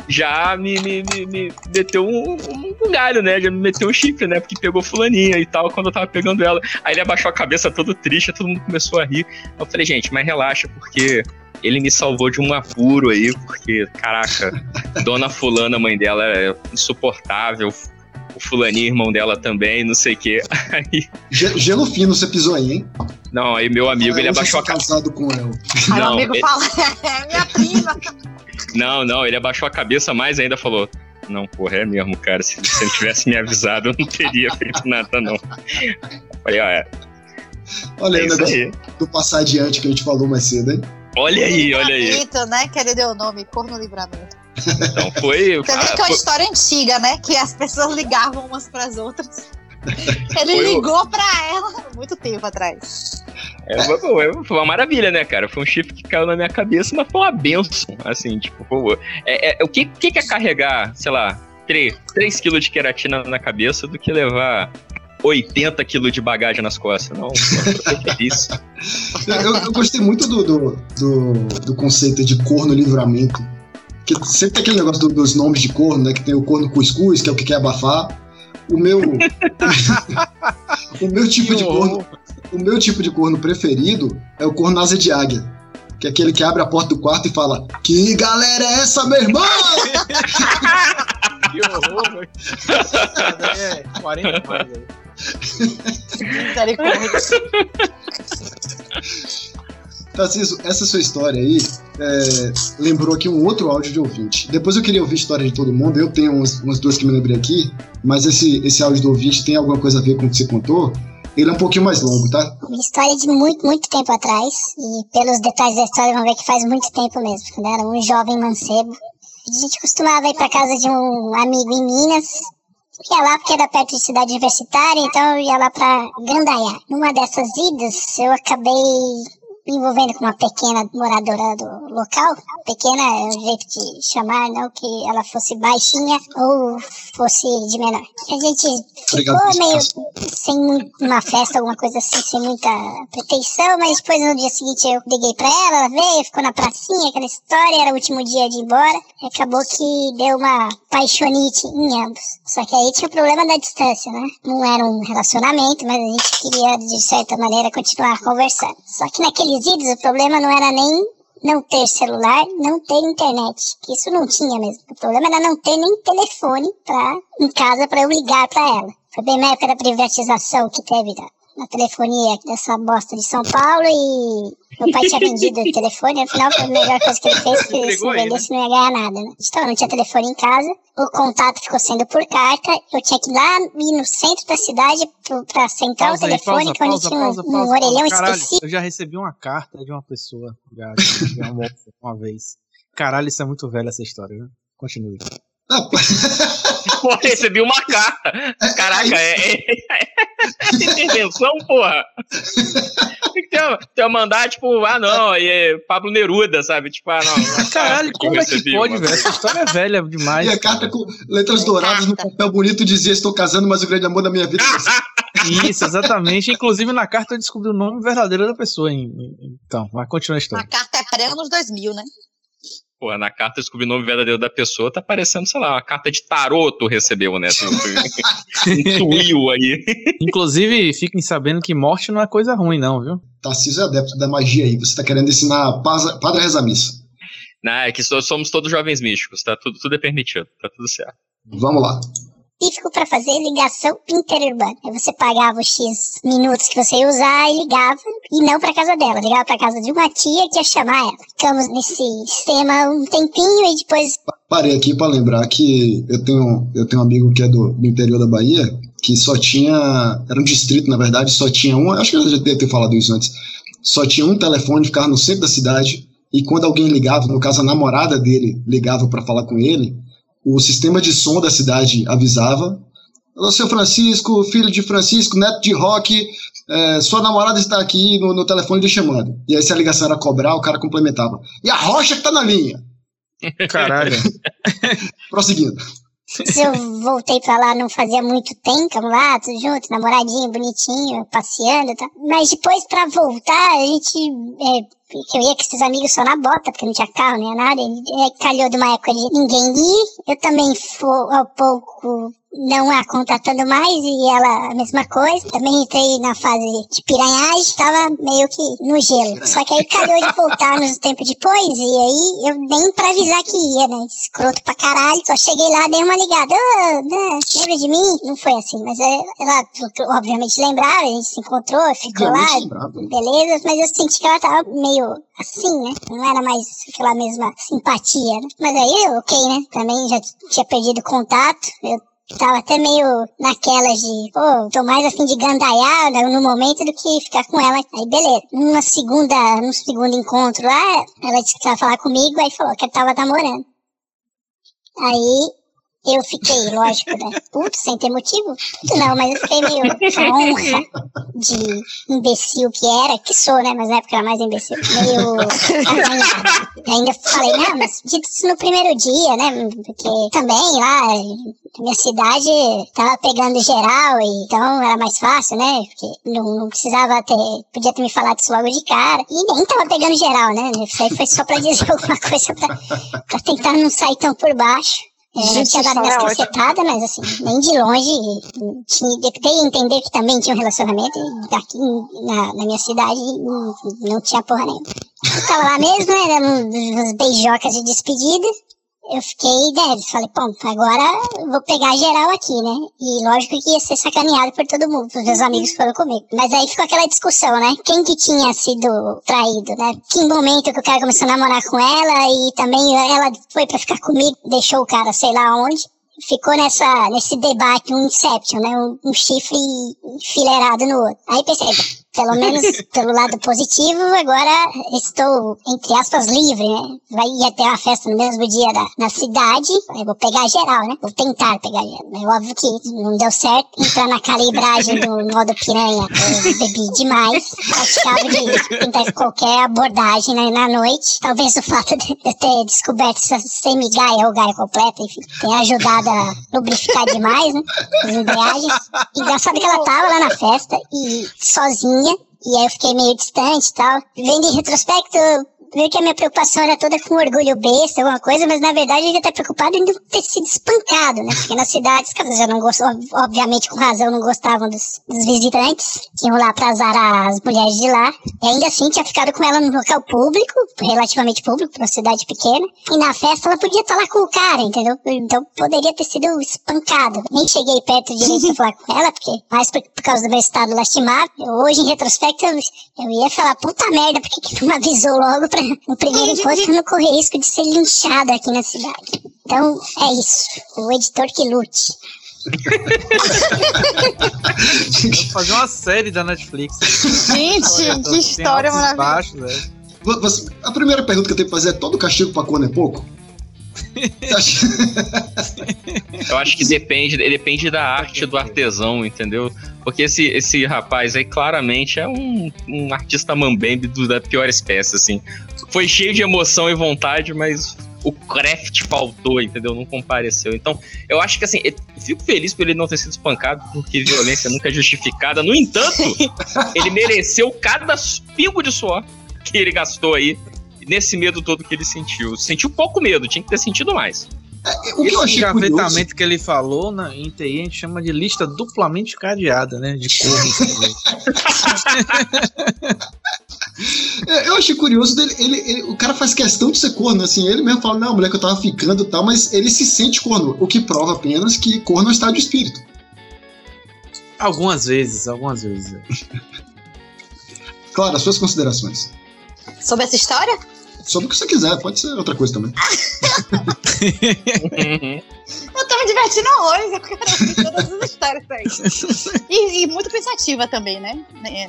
já me, me, me, me meteu um, um- um galho, né? Já me meteu um chifre, né? Porque pegou fulaninha e tal, quando eu tava pegando ela. Aí ele abaixou a cabeça todo triste, todo mundo começou a rir. Eu falei, gente, mas relaxa, porque ele me salvou de um apuro aí, porque, caraca, dona fulana, mãe dela, é insuportável. O fulaninho, irmão dela também, não sei o quê. Aí, Ge- Gelo fino você pisou aí, hein? não, aí meu amigo, ele eu já abaixou a cabeça. casado com ela. Aí o Não, amigo ele- fala, é minha prima. Não, não, ele abaixou a cabeça mais ainda falou. Não, porra, é mesmo, cara. Se você não tivesse me avisado, eu não teria feito nada, não. Falei, ó, é. Olha É aí o negócio aí. do passar adiante que a gente falou mais cedo, hein? Olha aí, olha aí. Né? Que ele deu o nome, Corno Livramento. Então foi. Você vê que é uma foi- história antiga, né? Que as pessoas ligavam umas pras outras. Ele Foi o- ligou pra ela muito tempo atrás. é, foi, foi- foi uma maravilha, né, cara? Foi um chifre que caiu na minha cabeça, mas foi uma benção. Assim, tipo, pô, é, é- o que, que é carregar, sei lá, 3, 3 quilos de queratina na cabeça do que levar 80 quilos de bagagem nas costas? Não, fiquei feliz. Eu, eu gostei muito do, do, do, do conceito de corno livramento. Que sempre tem aquele negócio do- dos nomes de corno, né? Que tem o corno cuscuz, que é o que quer abafar. O meu. o meu tipo de corno. O meu tipo de corno preferido é o corno asa de águia. Que é aquele que abre a porta do quarto e fala: Que galera é essa, meu irmão? Que horror, velho. É, 40 mais aí. Tarcísio, essa sua história aí é, lembrou aqui um outro áudio de ouvinte. Depois eu queria ouvir a história de todo mundo. Eu tenho umas, umas duas que me lembrei aqui, mas esse, esse áudio do ouvinte tem alguma coisa a ver com o que você contou. Ele é um pouquinho mais longo, tá? Uma história de muito, muito tempo atrás. E pelos detalhes da história vão ver que faz muito tempo mesmo. Quando eu era um jovem mancebo. A gente costumava ir pra casa de um amigo em Minas. Ia lá porque era perto de cidade universitária, então eu ia lá pra Gandaiá. Numa dessas idas, eu acabei envolvendo com uma pequena moradora do local. Pequena é o jeito de chamar, não que ela fosse baixinha ou fosse de menor. A gente ficou meio sem uma festa, alguma coisa assim, sem muita pretensão, mas depois no dia seguinte eu liguei pra ela, ela veio, ficou na pracinha, aquela história, era o último dia de ir embora, e acabou que deu uma paixonite em ambos. Só que aí tinha o problema da distância, né? Não era um relacionamento, mas a gente queria, de certa maneira, continuar conversando. Só que naqueles idos o problema não era nem não ter celular, não ter internet. Que isso não tinha mesmo. O problema era não ter nem telefone pra, em casa para eu ligar para ela. Foi bem na época da privatização que teve da, na telefonia dessa bosta de São Paulo e meu pai tinha vendido o telefone, afinal foi a melhor coisa que ele fez, porque se não vendesse não ia ganhar nada, né? Então não tinha telefone em casa, o contato ficou sendo por carta, eu tinha que ir lá ir no centro da cidade pro, pra central Pausa aí, telefônica, pausa, onde pausa, tinha um, pausa, um pausa, orelhão Caralho, específico. eu já recebi uma carta de uma pessoa já, uma uma vez. Caralho, isso é muito velho essa história, né? Continue. Pô, recebi uma carta. Caraca, é, é, é intervenção, porra. Tem que ter, ter uma mandar, tipo, ah, não, aí é Pablo Neruda, sabe? Tipo, ah, não. Caralho, como é que pode, velho? Essa história é velha demais. E a carta com letras douradas no papel bonito dizia: Estou casando, mas o grande amor da minha vida. Isso, exatamente. Inclusive, na carta eu descobri o nome verdadeiro da pessoa. hein? Então, vai continuar a história. A carta é pré-anos 2000, né? Porra, na carta descobri o nome verdadeiro da pessoa, tá parecendo, sei lá, uma carta de tarô tu recebeu, né? Tu, tu intuiu aí. Inclusive, fiquem sabendo que morte não é coisa ruim, não, viu? Tarcísio é adepto da magia aí. Você tá querendo ensinar paz- padre a rezar missa. Não, é que so- somos todos jovens místicos, tá? Tudo, tudo é permitido, tá tudo certo. Vamos lá. Específico para fazer ligação interurbana. Aí você pagava os X minutos que você ia usar e ligava, e não para casa dela, ligava para casa de uma tia que ia chamar ela. Ficamos nesse sistema um tempinho e depois Parei aqui para lembrar que eu tenho, eu tenho um amigo que é do, do interior da Bahia, que só tinha. Era um distrito, na verdade, só tinha um. Acho que eu já devia ter falado isso antes. Só tinha um telefone, ficava no centro da cidade, e quando alguém ligava, no caso a namorada dele ligava para falar com ele, o sistema de som da cidade avisava. Alô, seu Francisco, filho de Francisco, neto de Roque, é, sua namorada está aqui no, no telefone lhe chamando. E aí, se a ligação era cobrar, o cara complementava. E a Rocha que tá na linha. Caralho. Prosseguindo. eu voltei pra lá não fazia muito tempo, lá, tudo junto, namoradinho, bonitinho, passeando e tal. Mas depois pra voltar, a gente. É, eu ia com esses amigos só na bota, porque não tinha carro nem nada. E, é, calhou de uma época de ninguém ir. Eu também fui ao pouco não a contatando mais e ela a mesma coisa. Também entrei na fase de piranhagem, tava meio que no gelo. Só que aí calhou de voltar nos tempos depois e aí eu nem pra avisar que ia, né? Escroto pra caralho. Só cheguei lá, dei uma ligada. Né, lembra de mim? Não foi assim, mas é, ela obviamente lembrava, a gente se encontrou, ficou lá, lembrava. beleza, mas eu senti que ela tava meio assim, né? Não era mais aquela mesma simpatia, né? Mas aí, ok, né? Também já tinha perdido contato. Eu tava até meio naquelas de, pô, tô mais afim de gandaiar né, no momento do que ficar com ela. Aí, beleza. Numa segunda, num segundo encontro lá, ela disse que ia falar comigo, aí falou que eu tava namorando. Aí, eu fiquei, lógico, né? Puto, sem ter motivo? Puto não, mas eu fiquei meio com honra de imbecil que era, que sou, né? Mas na época era mais imbecil. Meio arranhado. Ainda falei, não, mas dito isso no primeiro dia, né? Porque também lá, na minha cidade, tava pegando geral, e então era mais fácil, né? Porque não, não precisava ter, podia ter me falado isso logo de cara. E nem tava pegando geral, né? Isso aí foi só pra dizer alguma coisa pra, pra tentar não sair tão por baixo. É, eu Gente, tinha dado minhas é cacetadas, mas assim, nem de longe. Dei a entender que também tinha um relacionamento e aqui na, na minha cidade não, não tinha porra nenhuma. Eu tava lá mesmo, né, dando uns beijocas de despedida. Eu fiquei deve, falei, pô, agora vou pegar geral aqui, né? E lógico que ia ser sacaneado por todo mundo, os meus amigos foram comigo. Mas aí ficou aquela discussão, né? Quem que tinha sido traído, né? Que momento que o cara começou a namorar com ela e também ela foi pra ficar comigo, deixou o cara sei lá onde. Ficou nessa, nesse debate, um inception, né? Um, um chifre enfileirado no outro. Aí pensei, pelo menos pelo lado positivo, agora estou, entre aspas, livre, né? Vai ia ter uma festa no mesmo dia da, na cidade, eu vou pegar geral, né? Vou tentar pegar geral. É óbvio que não deu certo, entrar na calibragem do modo piranha, eu bebi demais, praticava de tentar qualquer abordagem né, na noite. Talvez o fato de eu ter descoberto essa semi-gaia ou gaia completa, enfim, tenha ajudado a lubrificar demais, né? As embreagens. Engraçado que ela tava lá na festa e sozinha. E aí eu fiquei meio distante e tal. Vendo em retrospecto, ver que a minha preocupação era toda com orgulho besta, alguma coisa, mas na verdade ele tá preocupado em ter sido espancado, né? Porque nas cidades, já não gostam, obviamente com razão, não gostavam dos, dos visitantes, que iam lá pra azar as mulheres de lá. E ainda assim tinha ficado com ela num local público, relativamente público, pra uma cidade pequena. E na festa ela podia estar lá com o cara, entendeu? Então poderia ter sido espancado. Nem cheguei perto direito pra falar com ela, porque mais por, por causa do meu estado lastimável. Hoje, em retrospecto, eu, eu ia falar, puta merda, por que, que não avisou logo pra no primeiro encontro não correr risco de ser linchada aqui na cidade? Então, é isso. O editor que lute. Vou fazer uma série da Netflix. Gente, que história maravilhosa. Baixos, Você- a primeira pergunta que eu tenho que fazer é: todo castigo pra corno é pouco? Eu acho que depende, depende da arte do artesão, entendeu? Porque esse, esse rapaz aí claramente é um, um artista mambembe do- da pior espécie, assim. Foi cheio de emoção e vontade, mas o craft faltou, entendeu? Não compareceu. Então, eu acho que assim, eu fico feliz por ele não ter sido espancado, porque violência nunca é justificada. No entanto, ele mereceu cada pingo de suor que ele gastou aí nesse medo todo que ele sentiu. Sentiu pouco medo, tinha que ter sentido mais. o que eu Esse achei curioso. que ele falou na, em TI a gente chama de lista duplamente cadeada, né? De cornos. É, eu achei curioso dele. Ele, ele- o cara faz questão de ser corno, assim. Ele mesmo fala, não, mulher que eu tava ficando e tal, mas ele se sente corno. O que prova apenas que corno é um estado de espírito. algumas vezes, algumas vezes. Claro, as suas considerações. Sobre essa história? Sobre o que você quiser, pode ser outra coisa também. Eu tô me divertindo horrores, eu quero ouvir todas as histórias aí. E, e muito pensativa também, né?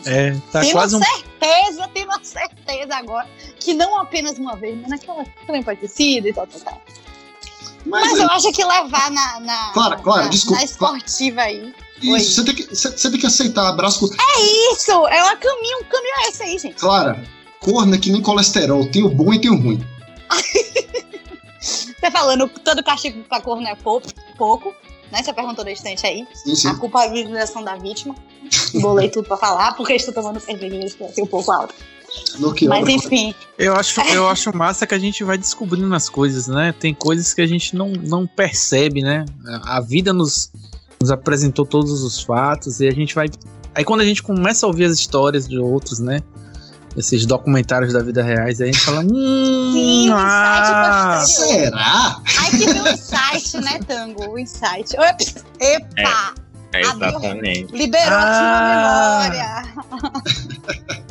É, tá tenho quase um. uma certeza, tenho uma certeza agora que não apenas uma vez, mas naquela também pode ter sido e tal, tal, tal. Mas, é- eu acho que levar na, na, Claro, claro, na, desculpa. na esportiva aí. Isso, você tem, que, você, você tem que aceitar. Abraço. É isso! É um caminho, um caminho é esse aí, gente. Clara, corno é que nem colesterol. Tem o bom e tem o ruim. Você falando, todo castigo pra corno é pouco, pouco né? Você perguntou da estante aí. Sim, sim. A culpabilização da vítima. Bolei tudo pra falar, porque estou tomando cerveja e assim um pouco alto. No que Mas enfim, Eu acho, eu acho massa que a gente vai descobrindo as coisas, né? Tem coisas que a gente não, não percebe, né? A a vida nos, nos apresentou todos os fatos e a gente vai. Aí quando a gente começa a ouvir as histórias de outros, né? Esses documentários da vida reais, aí a gente fala. Hum, Sim, o ah. Será? Aí que vem o insight, né, Tango? O insight. Ops, epa! É, exatamente. Liberou Ah. uma memória.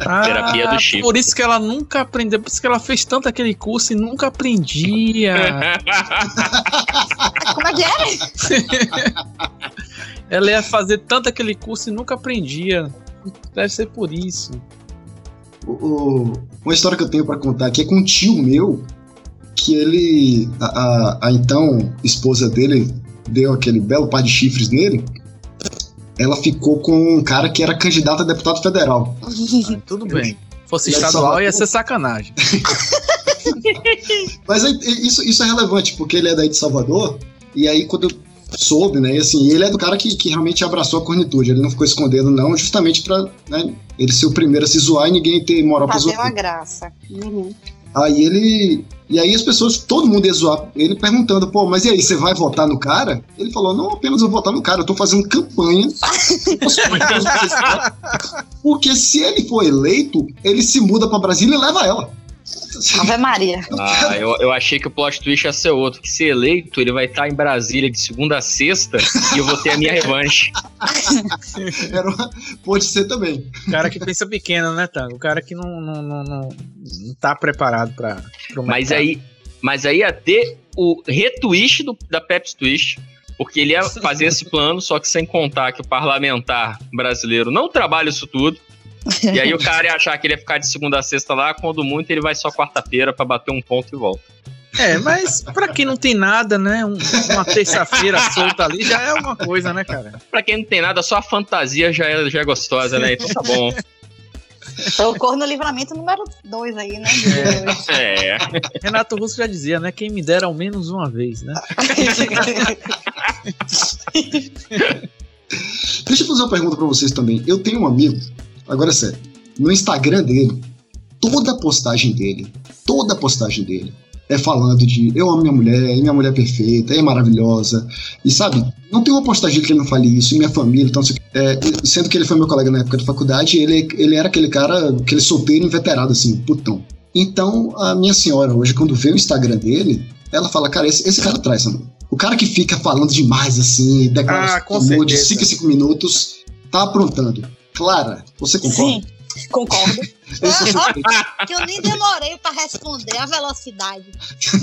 ah, Terapia do chifre. Por isso que ela nunca aprendeu, por isso que ela fez tanto aquele curso e nunca aprendia. Como é que é? ela ia fazer tanto aquele curso e nunca aprendia. Deve ser por isso. O- o- uma história que eu tenho pra contar aqui é com um tio meu, que ele. A, a- a então esposa dele deu aquele belo par de chifres nele. Ela ficou com um cara que era candidato a deputado federal. Ah, tudo bem. Fosse estadual ia ser sacanagem. Mas aí, isso, isso é relevante, porque ele é daí de Salvador, e aí quando eu soube, né, e assim, ele é do cara que, que realmente abraçou a cornitude, ele não ficou escondendo não, justamente pra né, ele ser o primeiro a se zoar e ninguém ter moral pra Fazer zoar. uma graça. Uhum. Aí ele. E aí as pessoas, todo mundo ia zoar ele perguntando, pô, mas e aí, você vai votar no cara? Ele falou, não apenas vou votar no cara, eu tô fazendo campanha. Porque se ele for eleito, ele se muda pra Brasília e leva ela. Ave Maria. Ah, eu, eu achei que o plot twist ia ser outro. Que se eleito, ele vai estar em Brasília de segunda a sexta e eu vou ter a minha revanche. Era uma- Pode ser também. O cara que pensa pequeno, né, Tango? O cara que não, não, não, não, não tá preparado pra. pro Mas aí, mas aí ia ter o retwist do, da Pepsi Twist. Porque ele ia fazer esse plano, só que sem contar que o parlamentar brasileiro não trabalha isso tudo. E aí o cara ia achar que ele ia ficar de segunda a sexta lá, quando muito ele vai só quarta-feira pra bater um ponto e volta. É, mas pra quem não tem nada, né? um- uma terça-feira solta ali já é uma coisa, né, cara? Pra quem não tem nada, só a fantasia já é, já é gostosa, né? Então tá bom. O corno livramento número 2 aí, né? É. Renato Russo já dizia, né? Quem me dera ao menos uma vez, né? Deixa eu fazer uma pergunta pra vocês também. Eu tenho um amigo, agora é sério, no Instagram dele, toda a postagem dele, toda a postagem dele é falando de eu amo minha mulher, e minha mulher é perfeita, é maravilhosa. E sabe, não tem uma postagem que ele não fale isso, e minha família, então, é, sendo que ele foi meu colega na época da faculdade, ele, ele era aquele cara, aquele solteiro inveterado, assim, putão. Então, a minha senhora, hoje, quando vê o Instagram dele, ela fala, cara, esse, esse cara traz, mano. O cara que fica falando demais, assim, declaração ah, de 5 5 minutos, tá aprontando. Clara, você concorda? Sim. Concordo. que eu nem demorei para responder a velocidade,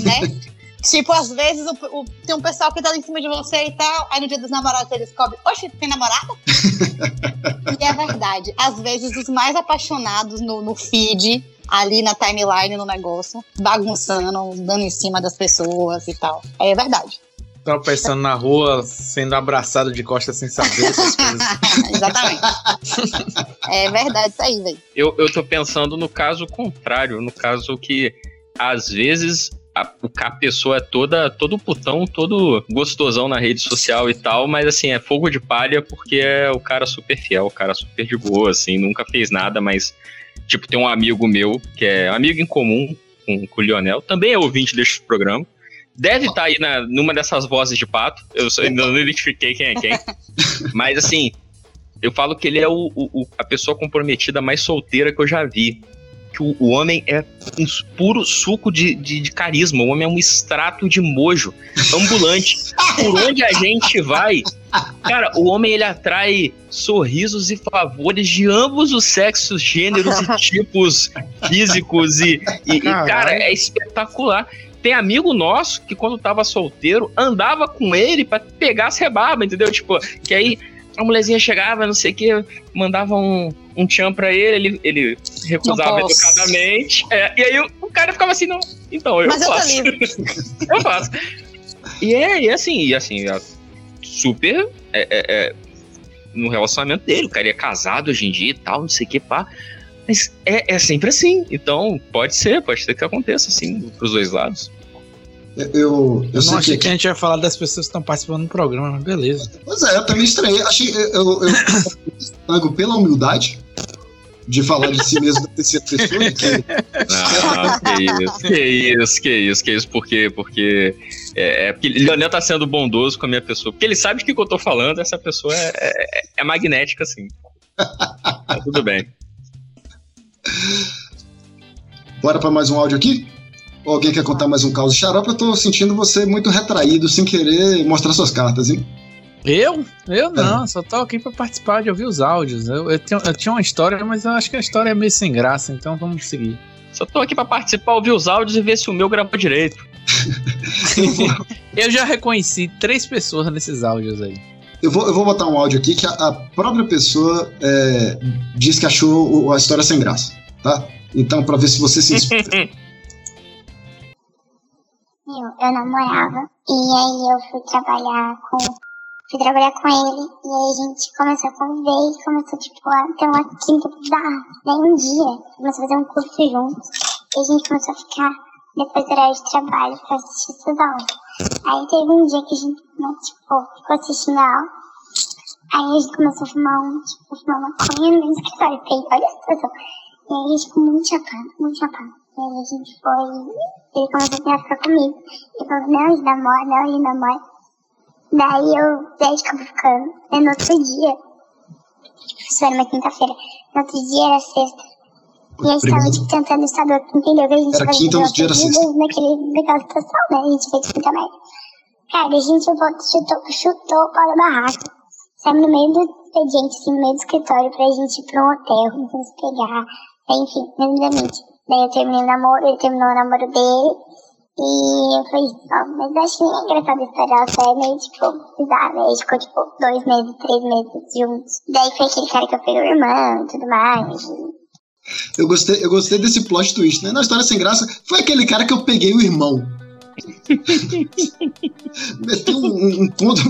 né? Tipo, às vezes o, o, tem um pessoal que tá em cima de você e tal, aí no dia dos namorados eles descobrem, oxe, tem namorada? e é verdade. Às vezes os mais apaixonados no, no feed, ali na timeline no negócio, bagunçando, dando em cima das pessoas e tal. É verdade tropeçando na rua, sendo abraçado de costas sem saber essas coisas. Exatamente. é verdade isso aí, velho. Eu, eu tô pensando no caso contrário, no caso que às vezes a, a pessoa é toda todo putão, todo gostosão na rede social e tal, mas assim, é fogo de palha porque é o cara super fiel, o cara super de boa, assim, nunca fez nada, mas tipo, tem um amigo meu, que é amigo em comum com, com o Lionel, também é ouvinte deste programa, Deve estar tá aí na, numa dessas vozes de pato. Eu só, ainda não identifiquei quem é quem. Mas assim, eu falo que ele é o, o, a pessoa comprometida mais solteira que eu já vi. Que o, o homem é um puro suco de, de, de, carisma. O homem é um extrato de mojo ambulante. Por onde a gente vai, cara, o homem ele atrai sorrisos e favores de ambos os sexos, gêneros e tipos físicos. E, e, e cara, é espetacular. Tem amigo nosso que quando tava solteiro, andava com ele para pegar as rebarbas, entendeu? Tipo, que aí a mulherzinha chegava, não sei o que, mandava um, um tchan pra ele, ele, ele recusava educadamente. É, e aí o, cara ficava assim, não, então eu Mas faço. Eu, eu faço. E é, e assim, e assim, é super é, é, é, no relacionamento dele, o cara é casado hoje em dia e tal, não sei o que, pá. Mas é, é sempre assim. Então, pode ser, pode ser que aconteça assim, pros dois lados. Eu, eu, eu não achei que... que... a gente ia falar das pessoas que estão participando do programa, mas beleza. Pois é, eu também estranhei. Achei, eu, eu, pela humildade de falar de si mesmo da terceira pessoa. Que... Não, que isso, que isso, que isso, que isso, porque, porque é, é porque Leonel tá sendo bondoso com a minha pessoa, porque ele sabe o que eu tô falando, essa pessoa é, é, é magnética, assim. tá tudo bem. Bora para mais um áudio aqui? Alguém quer contar mais um caos de xarope? Eu tô sentindo você muito retraído, sem querer mostrar suas cartas, hein? Eu? Eu não, é. só tô aqui pra participar de ouvir os áudios. Eu, eu, tinha, eu tinha uma história, mas eu acho que a história é meio sem graça, então vamos seguir. Só tô aqui pra participar, ouvir os áudios e ver se o meu gravou direito. eu já reconheci três pessoas nesses áudios aí. Eu vou, eu vou botar um áudio aqui que a, a própria pessoa é, diz que achou a história sem graça, tá? Então, pra ver se você se inspira. Eu, eu namorava e aí eu fui trabalhar com fui trabalhar com ele e aí a gente começou a conviver e começou tipo a ter uma quinta bizarra. Daí um dia começou a fazer um curso juntos e a gente começou a ficar depois do horário de trabalho pra assistir essas aulas. Aí teve um dia que a gente, né, tipo, ficou assistindo a aula. Aí a gente começou a fumar um, tipo, fumar maconha no escritório. Porque olha a situação. E aí a gente ficou muito chapado, muito chapado. E aí a gente foi ele começou a ficar comigo. Ele falou, não, ele namora, não, ele namora. Daí eu, daí acabou ficando. Aí no outro dia, isso era uma quinta-feira, no outro dia era sexta. E a gente tava tipo, tentando estar entendeu? Que a gente era quinta, no dia era sexta. Naquele, naquela situação, né? A gente fez muita merda. Cara, a gente chutou, chutou o pau da barraca. Saímos no meio do expediente, assim, no meio do escritório, pra gente ir pra um hotel, nos pegar. Enfim, resumidamente. Daí eu terminei o namoro, ele terminou o namoro dele. E eu falei, ó, mas eu achei engraçado a história, ela é meio, tipo, bizarra, né? Ficou, tipo, dois meses, três meses juntos. Daí foi aquele cara que eu peguei o irmão e tudo mais. Eu gostei, eu gostei desse plot twist, né? Na história sem graça, foi aquele cara que eu peguei o irmão. Meteu um, um, ponto,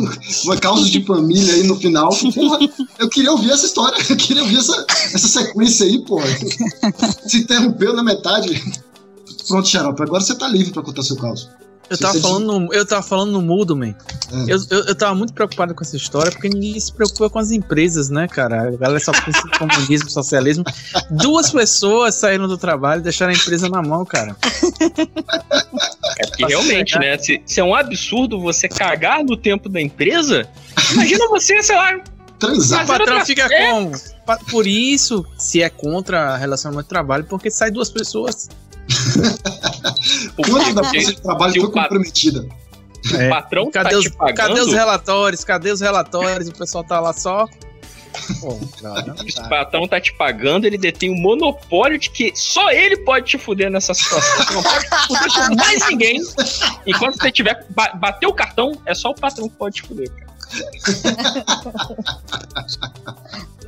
uma causa de família aí no final. Porra, eu queria ouvir essa história, eu queria ouvir essa, essa sequência aí, porra. Se interrompeu na metade. Pronto, Xarope, agora você tá livre pra contar seu caso. Eu tava, falando no, eu tava falando no mudo, man. Eu, eu, eu tava muito preocupado com essa história, porque ninguém se preocupa com as empresas, né, cara? A galera só pensa em comunismo, socialismo. Duas pessoas saíram do trabalho e deixaram a empresa na mão, cara. É porque realmente, né? Se, se é um absurdo você cagar no tempo da empresa, imagina você, sei lá. O Transar. patrão fica como? Por isso, se é contra relacionamento de trabalho, porque sai duas pessoas. Quanto da força de trabalho foi comprometida? o patrão Cadê, tá os, te pagando, cadê os relatórios? Cadê os relatórios? O pessoal tá lá só. Pô, cara, o patrão tá te pagando, ele detém o monopólio de que só ele pode te fuder nessa situação. Você não pode fuder com mais ninguém. Enquanto você tiver ba bater o cartão, é só o patrão que pode te fuder. cara.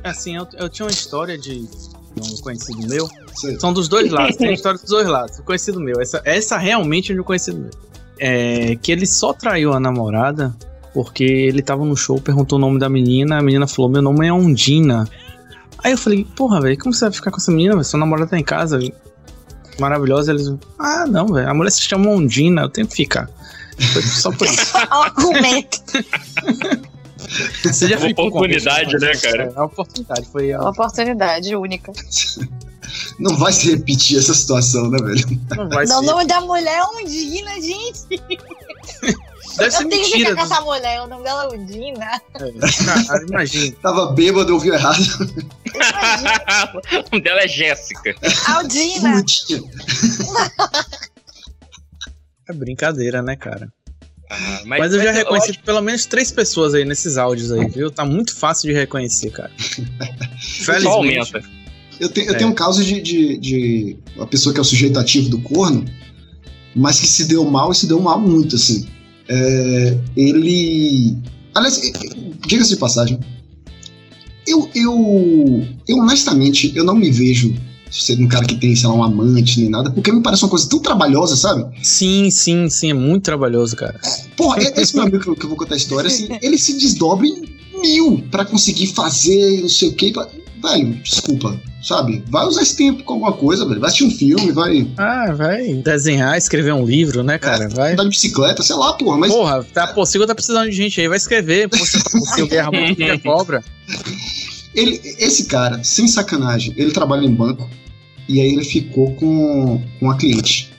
Assim, eu, eu tinha uma história de um conhecido meu. Sei. São dos dois lados, tem história dos dois lados. Um conhecido meu. Essa, essa realmente é de um conhecido meu. É que ele só traiu a namorada porque ele tava no show, perguntou o nome da menina, a menina falou: Meu nome é Ondina. Aí eu falei: Porra, velho, como você vai ficar com essa menina? velho? Sua namorada tá em casa, maravilhosa. Eles: Ah, não, velho, a mulher se chama Ondina, eu tenho que ficar. Foi só por isso. Argumento. Você já Uma ficou com oportunidade, né, cara? É uma oportunidade. Foi a- Uma oportunidade única. Não vai se repetir essa situação, né, velho? Não vai Não, o ser. nome da mulher é Undina, gente. Deve ser eu tenho que mentira. ficar com essa mulher. O nome dela é Undina. É, cara, imagina. Tava bêbado, ouviu errado. o nome dela é Jéssica. Aldina. É brincadeira, né, cara? Ah, Mas, eu já reconheci pelo menos três pessoas aí nesses áudios aí, viu? Tá muito fácil de reconhecer, cara. Felizmente. aumenta. Eu, te- eu É. tenho um caso de, de, de uma pessoa que é o sujeito ativo do corno, mas que se deu mal e se deu mal muito, assim. É, ele. Aliás, diga-se de passagem. Eu, eu, eu, honestamente, eu não me vejo sendo um cara que tem, sei lá, um amante nem nada, porque me parece uma coisa tão trabalhosa, sabe? Sim, sim, sim. É muito trabalhoso, cara. Porra, e- esse meu amigo que eu, que eu vou contar a história, assim, ele se desdobra em mil pra conseguir fazer não sei o quê. pra- Velho, desculpa, sabe? Vai usar esse tempo com alguma coisa, velho. Vai assistir um filme, vai Ah, vai desenhar, escrever um livro, né, cara? Vai. andar de bicicleta, sei lá, porra. Mas Porra, tá, possível tá precisando de gente aí, vai escrever. Poxa, possível guerra música cobra. ele, esse cara, sem sacanagem, ele trabalha em banco e aí ele ficou com, com uma cliente.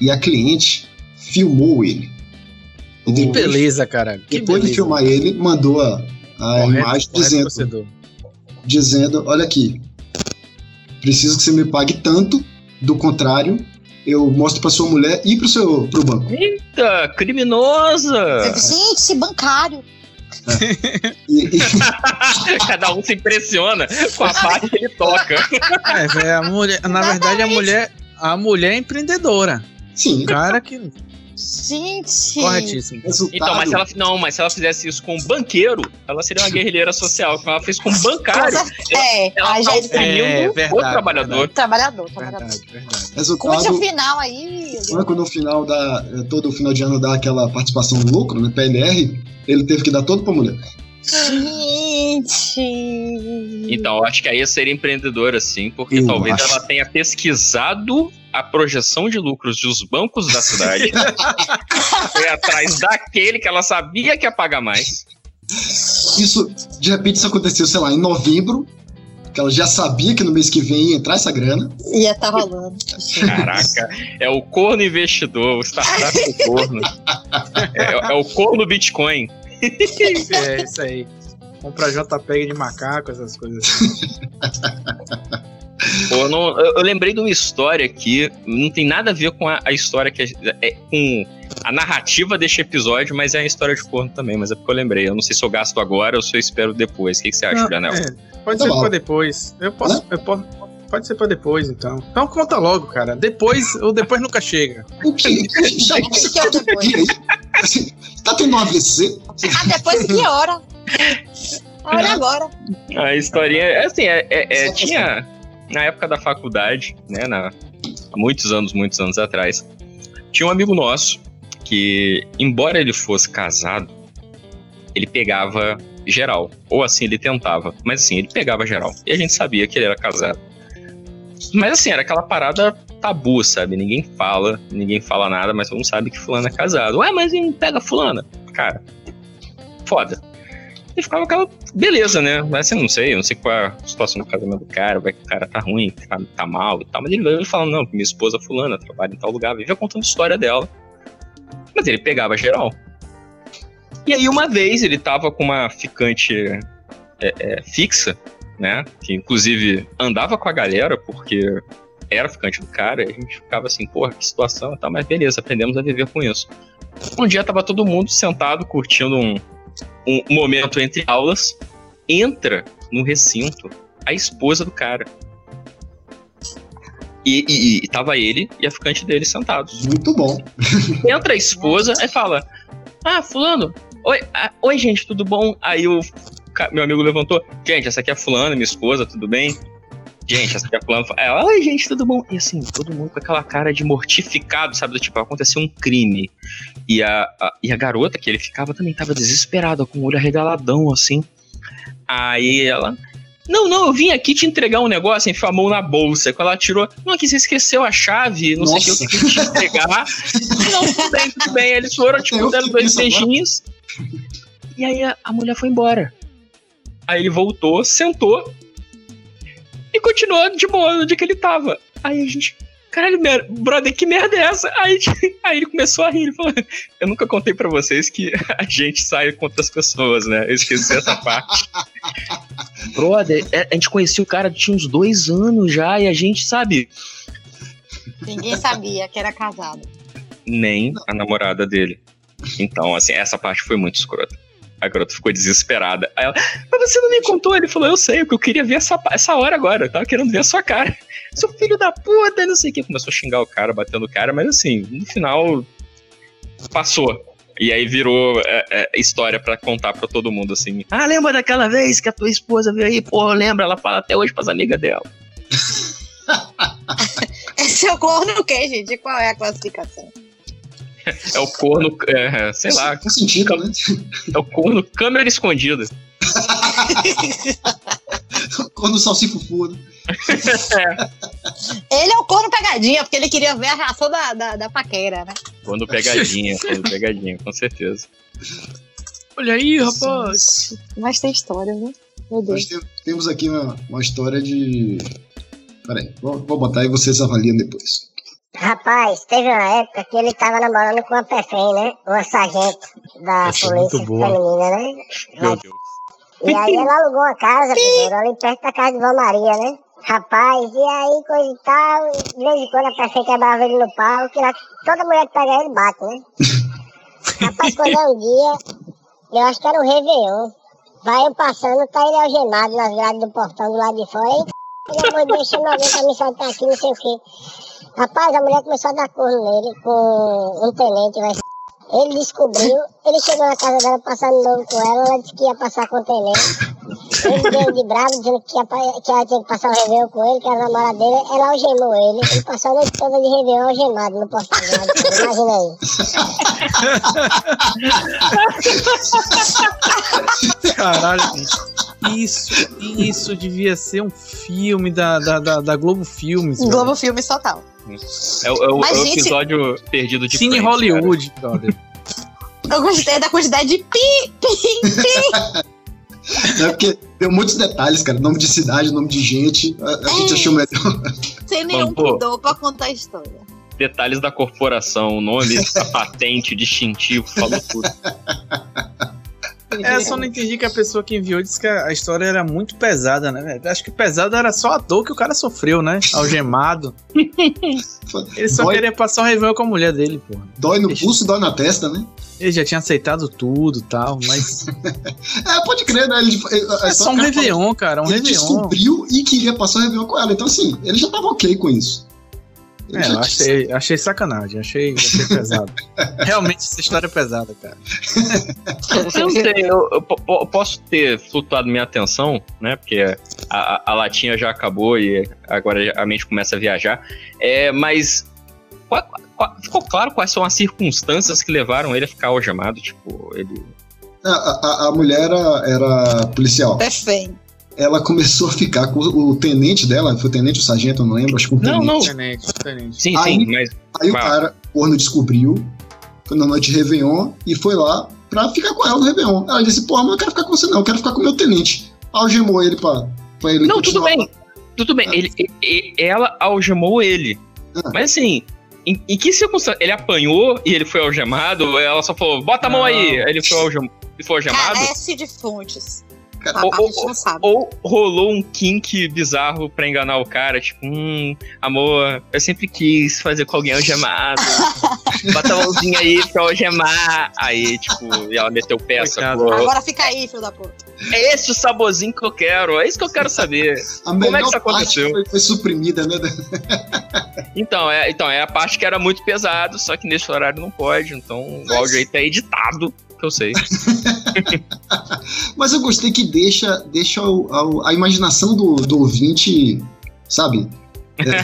E a cliente filmou ele. E Que depois, beleza, cara. Que depois de beleza. filmar ele, mandou a, a Correto, imagem correto dizendo, torcedor. dizendo: Olha aqui, preciso que você me pague tanto, do contrário, eu mostro pra sua mulher e pro seu pro banco. Eita, criminosa! Gente, bancário. E, e- Cada um se impressiona com a parte que ele toca. É, velho, a mulher, na verdade, a mulher, a mulher é empreendedora. sim, O cara que. Gente. Corretíssimo. resultado. Então, mas se ela não, mas se ela fizesse isso com um banqueiro, ela seria uma guerrilheira social. Como ela fez com um bancário, É, ela já tá é oprimindo É, o verdade, trabalhador. trabalhador, trabalhador. Verdade, verdade. Conte resultado o final aí. Quando no final da. Todo final de ano dá aquela participação no lucro, né? PLR, ele teve que dar todo pra mulher. Gente. Então, eu acho que aí seria empreendedora, sim, porque Eu talvez acho. ela tenha pesquisado a projeção de lucros dos bancos da cidade. Foi atrás daquele que ela sabia que ia pagar mais. Isso, de repente, isso aconteceu, sei lá, em novembro, que ela já sabia que no mês que vem ia entrar essa grana. Ia tá rolando. Caraca, é o corno investidor, o startup do corno. É, é o corno Bitcoin. É isso aí. Comprar JPEG de macaco, essas coisas. assim. Pô, eu, não- eu- eu lembrei de uma história aqui, não tem nada a ver com a, a história que a- é com a narrativa deste episódio, mas é a história de corno também, mas é porque eu lembrei. Eu não sei se eu gasto agora ou se eu espero depois. O que, que você acha, Janel? é, pode Tá ser pra depois. Eu posso, eu posso. Pode ser pra depois, então. Então conta logo, cara. Depois, ou depois nunca chega. O que? Já Acho que é o depois. aí? Assim, tá tendo um AVC? Ah, depois que hora? A hora é agora. A historinha, é assim, é, é- é- tinha na época da faculdade, né, na, há muitos anos, muitos anos atrás, tinha um amigo nosso que, embora ele fosse casado, ele pegava geral, ou assim ele tentava, mas assim, ele pegava geral, e a gente sabia que ele era casado. Mas assim, era aquela parada tabu, sabe? Ninguém fala, ninguém fala nada, mas todo mundo sabe que fulano é casado. Ué, mas ele pega fulana? Cara, foda. E ficava aquela beleza, né? Mas assim, não sei, não sei qual é a situação do casamento do cara, vai que o cara tá ruim, tá, tá mal e tal. Mas ele veio falando, não, minha esposa fulana trabalha em tal lugar, vivia contando a história dela. Mas ele pegava geral. E aí uma vez ele tava com uma ficante é, é, fixa, né? Que inclusive andava com a galera, porque era ficante do cara, e a gente ficava assim, porra, que situação e tal, mas beleza, aprendemos a viver com isso. Um dia tava todo mundo sentado, curtindo um, um momento entre aulas, entra no recinto a esposa do cara. E, e, e tava ele e a ficante dele sentados. Muito bom. Entra a esposa e fala: Ah, Fulano, oi, ah, oi, gente, tudo bom? Aí o meu amigo levantou: Gente, essa aqui é a Fulano, minha esposa, tudo bem? Gente, essa aqui é a Fulano. Ela, oi, gente, tudo bom? E assim, todo mundo com aquela cara de mortificado, sabe? Do tipo, aconteceu um crime. E a, a- e a garota que ele ficava também tava desesperada, com o olho arregaladão, assim. Aí ela. Não, não, eu vim aqui te entregar um negócio, enfiou a mão na bolsa. Quando ela tirou, não, aqui você esqueceu a chave, não sei o que, eu Nossa. tenho que te entregar. não, tudo bem, tudo bem. Eles foram, tipo, dando dois beijinhos. E aí a, a mulher foi embora. Aí ele voltou, sentou e continuou de boa onde que ele tava. Aí a gente. Caralho, mer- brother, que merda é essa? Aí, aí ele começou a rir. Ele falou: Eu nunca contei pra vocês que a gente sai contra as pessoas, né? Eu esqueci essa parte. Brother, é- a gente conhecia o cara tinha uns dois anos já e a gente, sabe, Ninguém sabia que era casado. nem a namorada dele. Então, assim, essa parte foi muito escrota. A garota ficou desesperada. Aí ela, mas você não me contou? Ele falou, eu sei, porque eu queria ver essa, essa hora agora. Eu tava querendo ver a sua cara. Seu filho da puta, não sei o que. Começou a xingar o cara, batendo o cara, mas assim, no final, passou. E aí virou é, é, história pra contar pra todo mundo, assim. Ah, lembra daquela vez que a tua esposa veio aí? Porra, lembra? Ela fala até hoje pras amigas dela. Esse é o corno o quê, gente? Qual é a classificação? É o corno, é, sei lá, Faz sentido, né? é o corno câmera escondida. Quando o salsifufu, né? Ele é o corno pegadinha, porque ele queria ver a reação da, da, da paquera, né? Quando pegadinha, quando pegadinha, com certeza. Olha aí, rapaz. Mas tem história, né? Meu Nós Deus. te- temos aqui uma, uma história de. Peraí, vou, vou botar e vocês avaliam depois. Rapaz, teve uma época que ele tava namorando com uma PFM, né? Uma sargento da Essa polícia feminina, né? Meu Deus. E aí ela alugou uma casa, primeiro, ali perto da casa de Vó Maria, né? Rapaz, e aí coisa e tal, de vez em quando a PFM quebrava ele no pau, que lá, toda mulher que pega ele bate, né? Rapaz, quando é um dia, eu acho que era o Réveillon, vai eu passando, tá ele algemado nas grades do portão do lado de fora, e pelo amor de Deus, chama alguém pra me soltar aqui, não sei o quê. Rapaz, a mulher começou a dar corno nele com um tenente, vai ele descobriu, ele chegou na casa dela passando novo com ela, ela disse que ia passar com o tenente. Ele deu de bravo, dizendo que, ia, que ela tinha que passar o Réveillon com ele, que era namorada dele. Ela algemou ele. Ele passou a noite toda de Réveillon algemado no portão. Imagina aí. Caralho, gente. Isso, isso devia ser um filme da, da, da, da Globo Filmes. velho. Globo Filmes total. É, o- é o- é o gente- episódio perdido de Cine Friends, Hollywood, brother. Eu gostei da quantidade de pi, pi, pi. É porque deu muitos detalhes, cara. Nome de cidade, nome de gente. A, a gente É. achou melhor. sem nenhum pô. pudor pra contar a história. cara. Detalhes da corporação, nome, a patente, distintivo, falou tudo. É, só não entendi que a pessoa que enviou disse que a história era muito pesada, né, velho? Acho que pesada era só a dor que o cara sofreu, né? Algemado. Ele só Dói, queria passar o Réveillon com a mulher dele, porra. dói no pulso, dói na testa, né? Ele já tinha aceitado tudo e tal, mas. É, pode crer, né? Ele, É só um Réveillon, cara. Um Ele Réveillon. descobriu e queria passar o Réveillon com ela. Então, assim, ele já tava ok com isso. É, eu achei, achei sacanagem, achei, achei pesado. Realmente essa história é pesada, cara. Eu não sei, eu, eu po- posso ter flutuado minha atenção, né? Porque a, a- a latinha já acabou e agora a mente começa a viajar. É, mas qual- qual- ficou claro quais são as circunstâncias que levaram ele a ficar algemado? Tipo, ele. A, a, a mulher era, era policial. Perfeito. Ela começou a ficar com o, tenente dela, foi o tenente ou sargento, eu não lembro, acho que o Não, tenente. não. Tenente, tenente. Sim, Aí- sim, mas. Aí o cara, o corno descobriu, foi na noite de Réveillon, e foi lá pra ficar com ela no Réveillon. Ela disse, porra, mas eu não quero ficar com você não, eu quero ficar com o meu tenente. Algemou ele pra, pra ele Não, tudo bem. Tudo bem. Ele, e- e- ela algemou ele. Ah. Mas assim, em, em que circunstância? Ele apanhou e ele foi algemado? Ou ela só falou, bota a mão aí. Aí Ele foi, algem, ele foi algemado? Carece de fontes. Cara, ou- sabe. Ou rolou um kink bizarro pra enganar o cara, tipo, hum, amor, eu sempre quis fazer com alguém algemado. Bota a mãozinha aí pra algemar. Aí, tipo, e ela meteu sacou? Agora fica aí, filho da puta. É esse o saborzinho que eu quero, é isso que eu quero saber. A Como é que isso aconteceu? foi, foi suprimida, né? Então é, então, é a parte que era muito pesado, só que nesse horário não pode, então o áudio aí tá editado, que eu sei. Mas eu gostei que deixa, deixa o- a, a imaginação do, do ouvinte, sabe? É,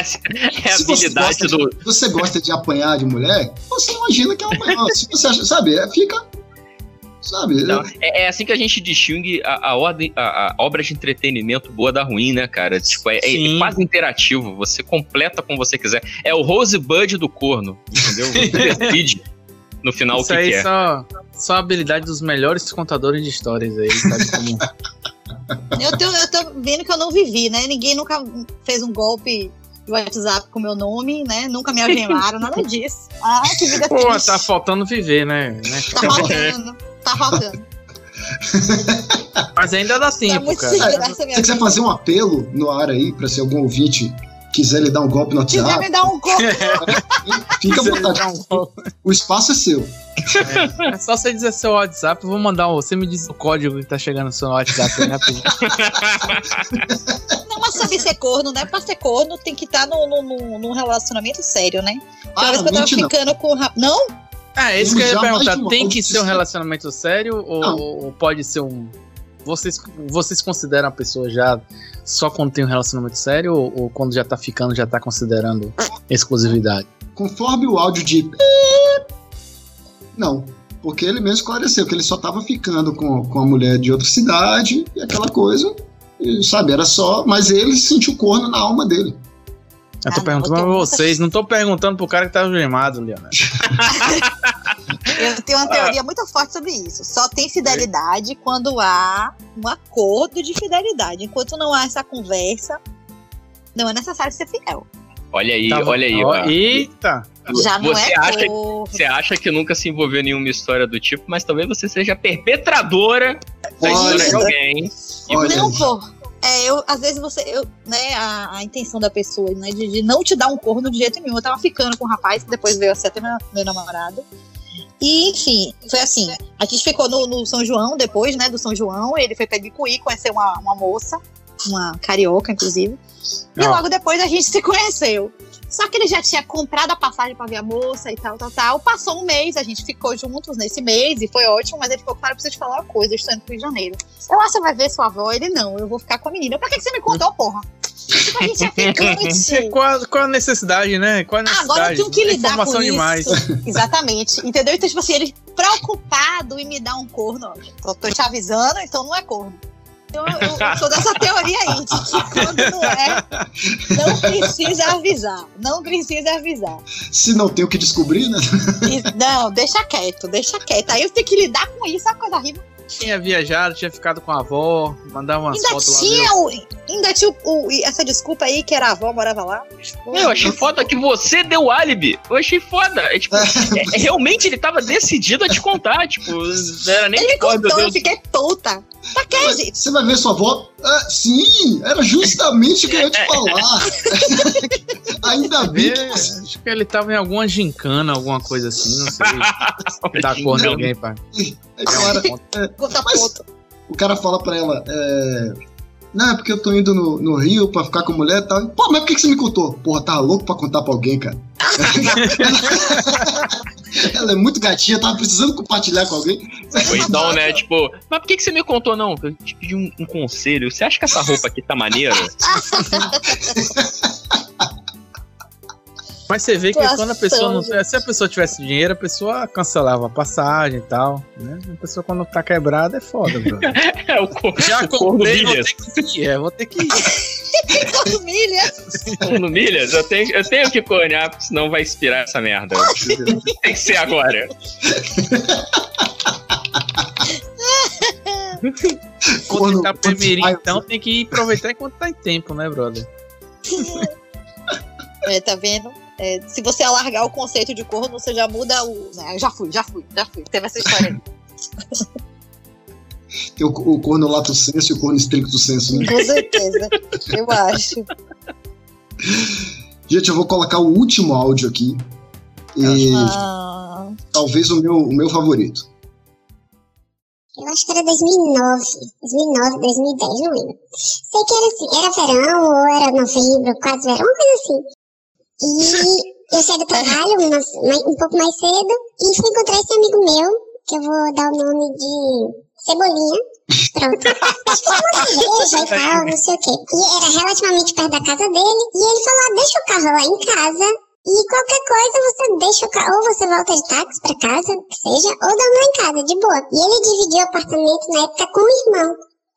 Essa é a se você habilidade gosta, do. de, se você gosta de apanhar de mulher, você imagina que ela apanhou. se você acha, sabe, é, fica. Sabe? Não, é, é assim que a gente distingue a, a, ordem, a, a obra de entretenimento boa da ruim, né, cara? Tipo, é, é- é quase interativo. Você completa como você quiser. É o Rosebud do corno, entendeu? Você decide no final Isso o que aí quer. só, só a habilidade dos melhores contadores de histórias aí, sabe como... Eu tô, eu tô vendo que eu não vivi, né? Ninguém nunca fez um golpe de WhatsApp com meu nome, né? Nunca me algemaram, nada disso. Ah, que vida Pô, triste. tá faltando viver, né? né? Tá faltando. Tá faltando. Mas ainda dá Tá tempo, muito cara. Se você quiser fazer um apelo no ar aí, pra se algum ouvinte quiser lhe dar um golpe no Quiser WhatsApp, me dar um golpe. fica à Quiser vontade. um golpe. O espaço é seu. É só você dizer seu WhatsApp, eu vou mandar um. Você me diz o código que tá chegando no seu WhatsApp rapidinho. Não, mas sabe ser corno, né? Pra ser corno tem que estar no, no, no- num relacionamento sério, né? Uma vez que eu tava Claramente não. ficando com. Não? Ah, é isso que eu ia perguntar. Tem que ser um relacionamento sério ou, ou pode ser um. Vocês, vocês consideram a pessoa já só quando tem um relacionamento sério ou, ou quando já tá ficando, já tá considerando exclusividade? Conforme o áudio de. Não. Porque ele mesmo esclareceu que ele só tava ficando com, com a mulher de outra cidade e aquela coisa. E, sabe, era só. Mas ele sentiu corno na alma dele. Eu tô Ah, perguntando pra vocês, não tô perguntando pro cara que tá gemado, Leonardo. Eu tenho uma teoria muito forte sobre isso. Só tem fidelidade quando há um acordo de fidelidade. Enquanto não há essa conversa, não é necessário ser fiel. Olha aí, Tá olha aí. Ó. Eita! Já não Você é acha-. Você acha que nunca se envolveu em nenhuma história do tipo, mas talvez você seja perpetradora da história de alguém. E Olha. Não, pô. É, eu, às vezes você, eu, né, a, a intenção da pessoa, né, de, de não te dar um corno de jeito nenhum. Eu tava ficando com um rapaz que depois veio a ser até meu, meu namorado. E, enfim, foi assim. A gente ficou no, no São João, depois, né, do São João. Ele foi pra Ibicuí conhecer uma, uma moça, uma carioca, inclusive. E Ó. logo depois a gente se conheceu. Só que ele já tinha comprado a passagem pra ver a moça e tal, tal, tal. Passou um mês, a gente ficou juntos nesse mês e foi ótimo, mas ele falou, cara, eu preciso te falar uma coisa, eu estou indo pro Rio de Janeiro. Eu acho que você vai ver sua avó. Ele, não, eu vou ficar com a menina. Pra que, que você me contou, porra? Tipo, a gente é. Qual, qual a necessidade, né? Qual a necessidade? agora eu tenho que lidar Informação com demais. isso. Exatamente. Entendeu? Então, tipo assim, ele preocupado em me dar um corno. Tô, tô te avisando, então não é corno. Então, eu, eu sou dessa teoria aí, de que quando não é, não precisa avisar. Não precisa avisar. Se não tem o que descobrir, né? E- não, deixa quieto, deixa quieto. Aí eu tenho que lidar com isso, a coisa horrível. Tinha viajado, tinha ficado com a avó, mandava umas Ainda fotos lá. tinha, o, ainda tinha o, essa desculpa aí que era a avó, morava lá. Eu achei foda que você deu álibi. Eu achei foda. É, tipo, é- é- realmente ele tava decidido a te contar. Tipo, não era nem Ele me contou, eu fiquei puta. Você vai ver sua avó? Ah, sim, era justamente o que eu ia te falar. Ainda bem que É, você. acho que ele tava em alguma gincana, alguma coisa assim, não sei. Dar cor em alguém, pai. É claro, Conta Mas- o cara fala pra ela, é... Não, é porque eu tô indo no, no Rio pra ficar com mulher e tal. Pô, mas por que, que você me contou? Porra, tava louco pra contar pra alguém, cara. ela é muito gatinha, tava precisando compartilhar com alguém. Ou então, né, tipo, mas por que, que você me contou, não? Eu te pedi um, um conselho. Você acha que essa roupa aqui tá maneira? Mas você vê que quando a pessoa não. Gente. Se a pessoa tivesse dinheiro, a pessoa cancelava a passagem e tal. Né? A pessoa quando tá quebrada é foda, é, o cor, Já o comprei, vou ter que ir. É, vou ter que ir. Corno milhas. Corno milhas? Eu tenho, eu tenho que cornear, porque senão vai expirar essa merda. Tem que ser agora. Quando tá primeiro, então tem que aproveitar enquanto tá em tempo, né, brother? É, é tá vendo? É, se você alargar o conceito de corno, você já muda o. né, já fui, já fui, já fui. Teve essa história aí. Tem o, o corno lato senso e o corno estricto senso, né? Com certeza. Eu acho. Gente, eu vou colocar o último áudio aqui. E Ah, talvez o meu, o meu favorito. Eu acho que era 2009, 2009, 2010, não lembro. Sei que era assim, era verão ou era novembro, quase verão, uma coisa assim. E eu saí do trabalho um pouco mais cedo e fui encontrar esse amigo meu, que eu vou dar o nome de Cebolinha. Pronto. Foi uma cerveja e tal, não sei o quê. E era relativamente perto da casa dele. E ele falou: ah, deixa o carro lá em casa. E qualquer coisa você deixa o carro, ou você volta de táxi pra casa, que seja, ou dorme em casa, de boa. E ele dividiu o apartamento na época com o irmão.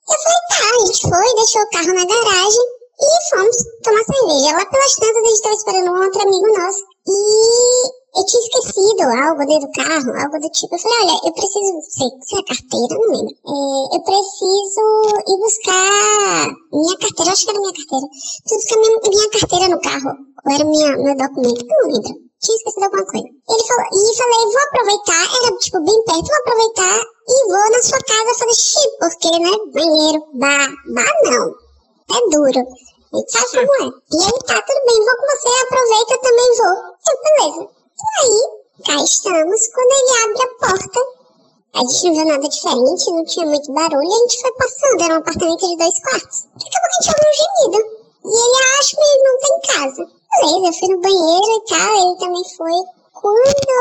Eu falei, tá, a gente foi, deixou o carro na garagem e fomos tomar cerveja. Lá pelas tantas a gente tava esperando um outro amigo nosso. E eu tinha esquecido algo dentro do carro, algo do tipo. Eu falei, olha, eu preciso, sei, sei a carteira, não lembro. É, eu preciso ir buscar minha carteira, acho que era minha carteira. Preciso buscar minha, minha carteira no carro. Ou era minha, meu documento, não lembro. Tinha esquecido alguma coisa. Ele falou, e falei, vou aproveitar, era tipo bem perto, vou aproveitar e vou na sua casa fazer xixi, porque, né, banheiro, bar, bar não. É duro. Gente sabe como é. E ele, tá, tudo bem, vou com você, aproveita, eu também vou. Eu, beleza. E aí, cá estamos, quando ele abre a porta, a gente não viu nada diferente, não tinha muito barulho, a gente foi passando, era um apartamento de dois quartos. Daqui a pouco a gente ouviu um gemido. E ele, acho que ele não tá em casa. Beleza, eu fui no banheiro e tal, ele também foi. Quando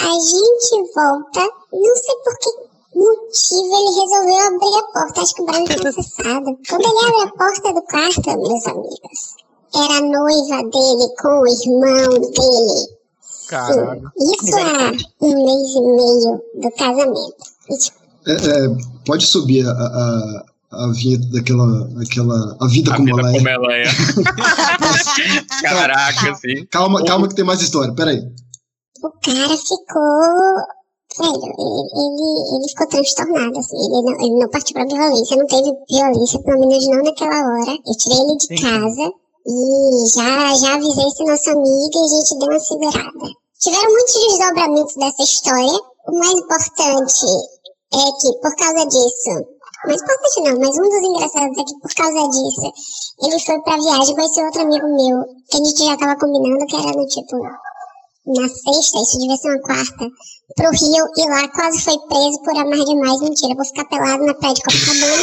a gente volta, não sei por que motivo ele resolveu abrir a porta. Acho que o barulho tinha cessado. Quando ele abre a porta do quarto, meus amigos, era a noiva dele com o irmão dele. Caralho. Isso há um mês e meio do casamento. Tipo, É, é, pode subir a, a, a vinheta daquela. daquela a vida A como vida ela é. como ela é. Caraca, assim. Calma, calma que tem mais história. Peraí. o cara ficou. Ele, ele, ele ficou transtornado, assim. Ele não, ele não partiu pra violência, não teve violência, pelo menos não naquela hora. Eu tirei ele de Sim. casa e já, já avisei esse nosso amigo e a gente deu uma segurada. Tiveram muitos desdobramentos dessa história. O mais importante é que, por causa disso, mais importante não, mas um dos engraçados é que, por causa disso, ele foi pra viagem com esse outro amigo meu, que a gente já tava combinando, que era no tipo, na sexta, isso devia ser uma quarta, pro Rio e lá quase foi preso por amar demais. Mentira, vou ficar pelado na praia de Copacabana.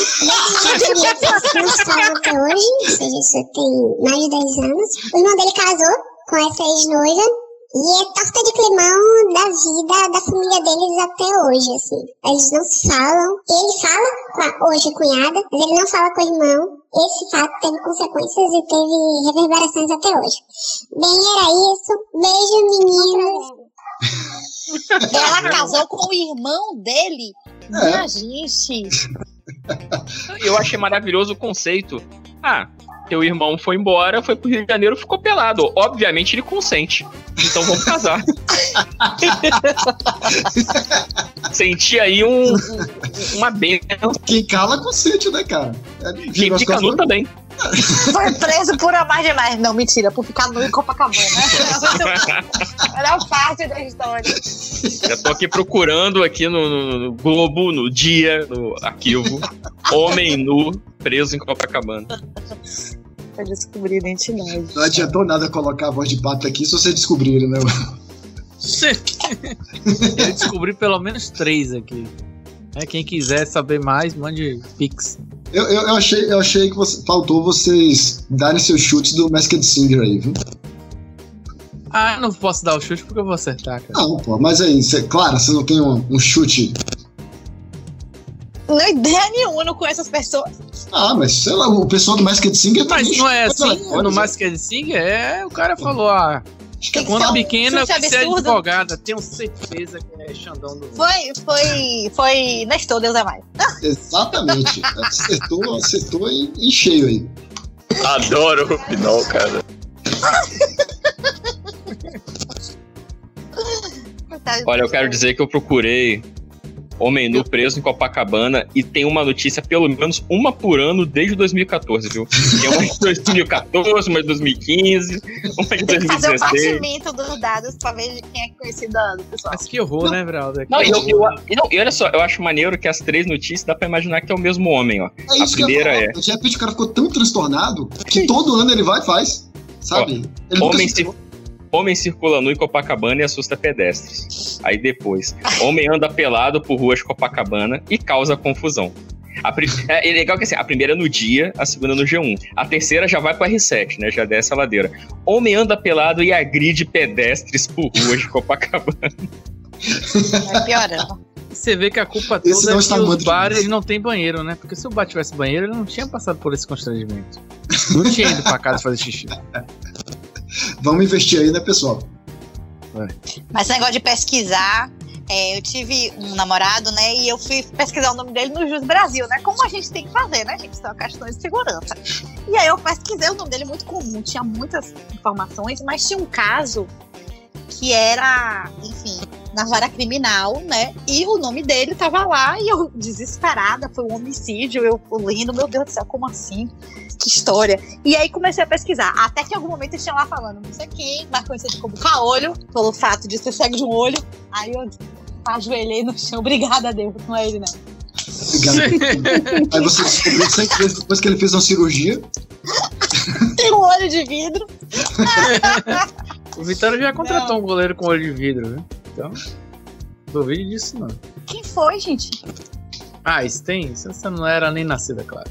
não se falam até hoje, ou seja, isso tem mais de 10 anos. O irmão dele casou com essa ex-noiva e é torta de climão da vida da família deles até hoje, assim. Eles não se falam. Ele fala com a hoje cunhada, mas ele não fala com o irmão. Esse fato teve consequências e teve reverberações até hoje. Bem, era isso. Beijo, meninos. ela casou com o irmão dele. É. Minha gente. Eu achei maravilhoso o conceito. Ah, teu irmão foi embora, foi pro Rio de Janeiro, ficou pelado. Obviamente ele consente. Então vamos casar. Senti aí um, um- uma benção. Quem cala consente, né, cara? É, Quem fica nu também. Foi preso por amar demais. Não, mentira, por ficar nu em Copacabana. Era parte da história. Já tô aqui procurando aqui no, no- no Globo, no dia, no arquivo. Homem nu preso em Copacabana. Pra descobrir a identidade. Não adiantou nada colocar a voz de pato aqui se você descobrir ele, né? Eu descobri pelo menos três aqui. É, quem quiser saber mais, mande pix. Eu, eu, eu achei, eu achei que você- faltou vocês darem seus chutes do Masked Singer aí, viu? Ah, eu não posso dar o chute porque eu vou acertar, cara. Não, pô, mas aí, cê, claro, você não tem um, um chute. Não é ideia nenhuma, eu não conheço as pessoas. Ah, mas sei lá, o pessoal do Masked Singer Mas também não é assim? No? Masked Singer, é, o cara falou, ah, Que é quando fato. pequena ser absurdo. advogada. Tenho certeza que é Xandão do... Foi, foi, foi Nestor, Deus é mais. Exatamente. acertou, acertou em, em cheio aí. Adoro o Pinol, cara. Olha, eu quero dizer que eu procurei Homem nu preso em Copacabana e tem uma notícia, pelo menos uma por ano, desde 2014, viu? Tem uma de 2014, uma de 2015, uma de Tem que fazer o 2016. partimento dos dados pra ver de quem é que foi esse dano, pessoal. Mas que horror, né, Bralda? Não, e, eu, eu, e não, e olha só, eu acho maneiro que as três notícias dá pra imaginar que é o mesmo homem, ó. É A primeira é. De repente o cara ficou tão transtornado que todo ano ele vai e faz. Sabe? ele nunca Homem, se- homem circula nu em Copacabana e assusta pedestres. Aí depois, homem anda pelado por ruas de Copacabana e causa confusão. A pri- é, é legal que assim, a primeira é no dia, a segunda no G1. A terceira já vai pro R7, né? Já desce a ladeira. Homem anda pelado e agride pedestres por ruas de Copacabana. Vai piorando. Você vê que a culpa Esse toda não é que os bares não tem banheiro, né? Porque se o bar tivesse banheiro, ele não tinha passado por esse constrangimento. Não tinha ido pra casa fazer xixi. Vamos investir aí, né, pessoal? Mas esse negócio de pesquisar, é, eu tive um namorado, né? E eu fui pesquisar o nome dele no Jus Brasil, né? Como a gente tem que fazer, né, gente? São questões de segurança. E aí eu pesquisei o nome dele muito comum, tinha muitas informações, mas tinha um caso que era, enfim, na vara criminal, né? E o nome dele tava lá e eu, desesperada, foi um homicídio, eu lendo, meu Deus do céu, como assim? Que história. E aí comecei a pesquisar. Até que em algum momento eu tinha lá falando, não sei quem, mais conhecido como caolho, pelo fato de ser cego de um olho. Aí eu ajoelhei no chão, obrigada a Deus, não é ele, não. Aí você descobriu seis vezes depois que ele fez uma cirurgia. Tem um olho de vidro. O Vitória já contratou um goleiro com olho de vidro, viu? Então, duvide disso não. Quem foi, gente? Ah, isso tem? Isso Você não era nem nascida, claro.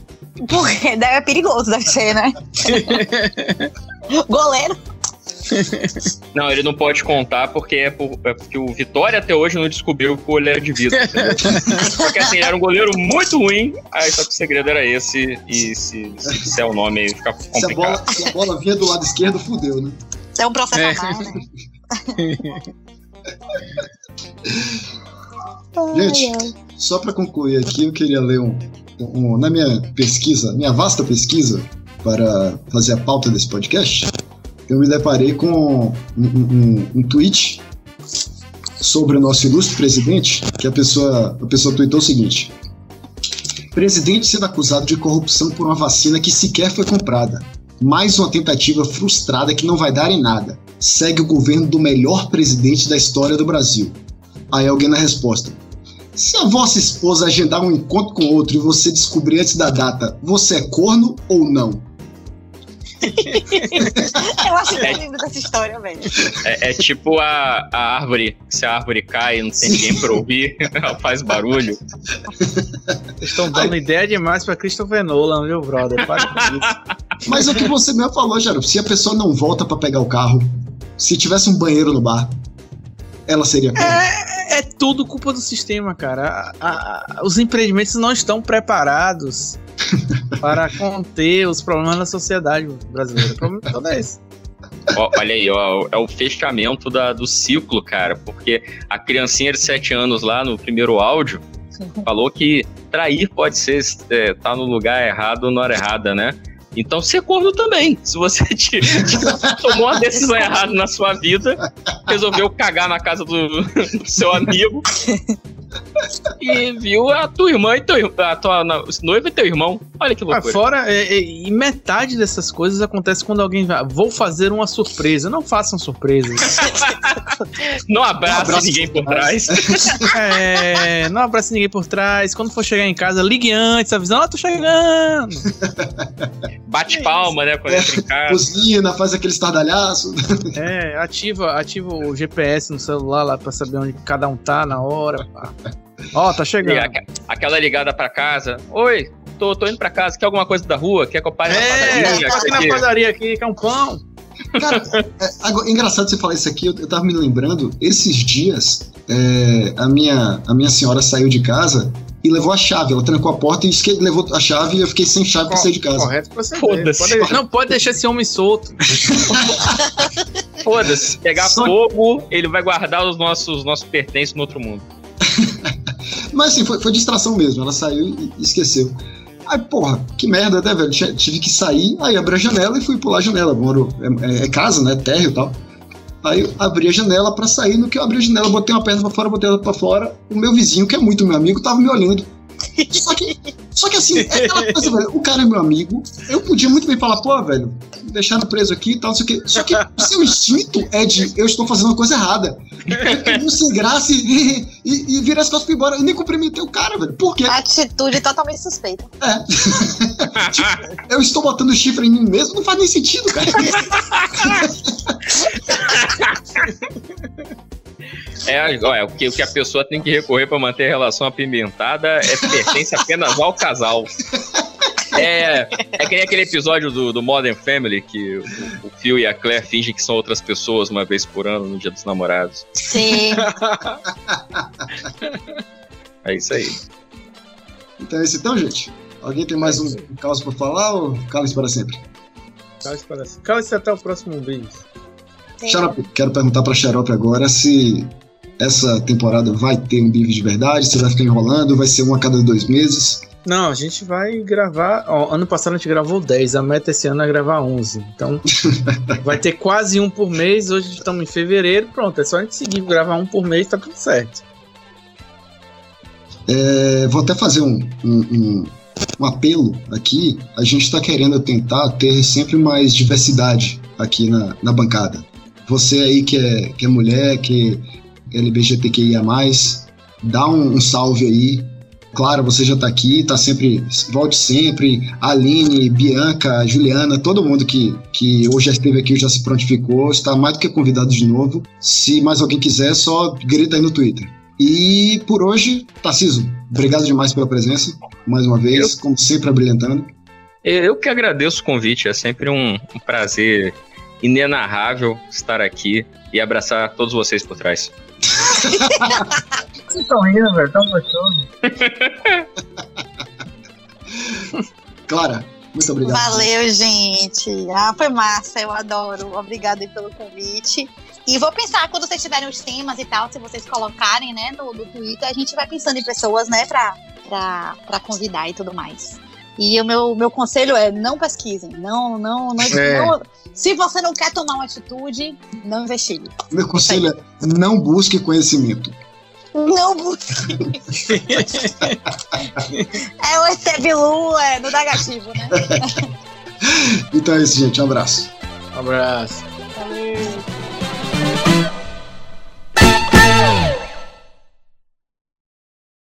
Porque deve é perigoso, deve ser, né? Goleiro. Não, ele não pode contar porque é, por- é porque o Vitória até hoje não descobriu que o olho era de vidro. porque assim, ele era um goleiro muito ruim, aí só que o segredo era esse, e se, se disser o nome aí fica Se a, complicado. bola, se a bola vinha do lado esquerdo, fudeu, né? É um processo É. né? Gente, só para concluir aqui, eu queria ler um, um- Na minha pesquisa, minha vasta pesquisa para fazer a pauta desse podcast, eu me deparei com um, um- um tweet sobre o nosso ilustre presidente, que a pessoa, a pessoa tweetou o seguinte: Presidente sendo acusado de corrupção por uma vacina que sequer foi comprada. Mais uma tentativa frustrada que não vai dar em nada. Segue o governo do melhor presidente da história do Brasil. Aí alguém na resposta. Se a vossa esposa agendar um encontro com outro e você descobrir antes da data, você é corno ou não? Eu acho que lindo dessa história, velho. É, é tipo a, a árvore. Se a árvore cai e não tem ninguém pra ouvir, ela faz barulho. Vocês estão dando ideia demais pra Christopher Nolan, viu, brother? Para com isso. Mas é o que você mesmo falou, Jaro. Se a pessoa não volta pra pegar o carro, se tivesse um banheiro no bar, ela seria corno. É tudo culpa do sistema, cara. A- a- os empreendimentos não estão preparados para conter os problemas da sociedade brasileira. O problema todo é esse. Ó, olha aí, ó, é o fechamento da, do ciclo, cara, porque a criancinha de 7 anos lá no primeiro áudio falou que trair pode ser é, tá no lugar errado ou na hora errada, né? Então ser corno também. Se você te- te tomou uma decisão errada na sua vida, resolveu cagar na casa do, do seu amigo e viu a tua irmã e teu, a tua noiva e teu irmão. Olha que Ah, loucura. fora, é, é, e metade dessas coisas acontece quando alguém vai. Vou fazer uma surpresa. Não façam surpresas. Não abraça ninguém por trás. É, não abrace ninguém por trás. Quando for chegar em casa, ligue antes, avisando, ó, tô chegando. Bate palma, né? Quando entra em casa. Cozinha, faz aquele estardalhaço. É, ativa, ativa o GPS no celular lá pra saber onde cada um tá na hora. pá. Ó, tá E chegando. aque- aquela ligada pra casa. Oi, tô, tô indo pra casa. Quer alguma coisa da rua? Quer que eu pare na É, padaria? aqui Quer na padaria aqui, quer um pão. Cara, é, agora, engraçado você falar isso aqui, eu, eu tava me lembrando, esses dias, é, a, minha, a minha senhora saiu de casa e levou a chave. Ela trancou a porta e esque- levou a chave e eu fiquei sem chave pra sair de casa. Correto você. Foda-se. Pode- não pode deixar esse homem solto. Foda-se. Se pegar Só- fogo, ele vai guardar os nossos, nossos pertences no outro mundo. Mas assim, foi, foi distração mesmo. Ela saiu e esqueceu. Aí, porra, que merda, né, velho? Tive que sair, aí abri a janela e fui pular a janela. Moro, é, é- é casa, né? Térreo e tal. Aí abri a janela pra sair. No que eu abri a janela, botei uma perna pra fora, botei outra pra fora. O meu vizinho, que é muito meu amigo, tava me olhando. Só que, só que assim, é aquela coisa, velho. O cara é meu amigo. Eu podia muito bem falar, pô, velho, deixaram preso aqui e tal, não sei o quê. Só que o seu instinto é de eu estou fazendo uma coisa errada. Eu sem graça e, e, e virar as costas pra ir embora. Eu nem cumprimentei o cara, velho. Por quê? Atitude totalmente suspeita. É. Tipo, eu estou botando chifre em mim mesmo, não faz nem sentido, cara. É, olha, o que, o que a pessoa tem que recorrer pra manter a relação apimentada é pertence apenas ao casal. É, é que nem aquele episódio do, do Modern Family que o, o Phil e a Claire fingem que são outras pessoas uma vez por ano no Dia dos Namorados. Sim. É isso aí. Então é isso então, gente. Alguém tem mais um caos pra falar ou cala para sempre? Cala-se para Cala-se até o próximo beijo. Xarope, quero perguntar pra Xarope agora se essa temporada vai ter um bife de verdade, se vai ficar enrolando, vai ser um a cada dois meses. Não, a gente vai gravar. Ó, ano passado a gente gravou 10, a meta esse ano é gravar 11. Então vai ter quase um por mês. Hoje estamos em fevereiro. Pronto, é só a gente seguir gravar um por mês, tá tudo certo. É, vou até fazer um, um, um, um apelo aqui. A gente está querendo tentar ter sempre mais diversidade aqui na, na bancada. Você aí que é, que é mulher, que LGBTQIA, dá um, um salve aí. Claro, você já está aqui, tá sempre. Volte sempre. Aline, Bianca, Juliana, todo mundo que, que hoje já esteve aqui, já se prontificou, está mais do que convidado de novo. Se mais alguém quiser, só grita aí no Twitter. E por hoje, Tarciso, obrigado demais pela presença, mais uma vez, eu, como sempre, abrilhantando. Eu que agradeço o convite, é sempre um, um prazer inenarrável estar aqui e abraçar todos vocês por trás. Vocês estão rindo, velho, tão gostoso. Clara, muito obrigado. Valeu, gente. Ah, foi massa, eu adoro. Obrigada aí pelo convite. E vou pensar, quando vocês tiverem os temas e tal, se vocês colocarem, né, no, no Twitter, a gente vai pensando em pessoas, né, pra, pra, pra convidar e tudo mais. E o meu, meu conselho é não pesquisem, não, não, não, É. não- Se você não quer tomar uma atitude, não investigue. Meu conselho é não busque conhecimento. Não busque. é o ET Bilu, é no negativo, né? Então é isso, gente. Um abraço. Um abraço. Valeu.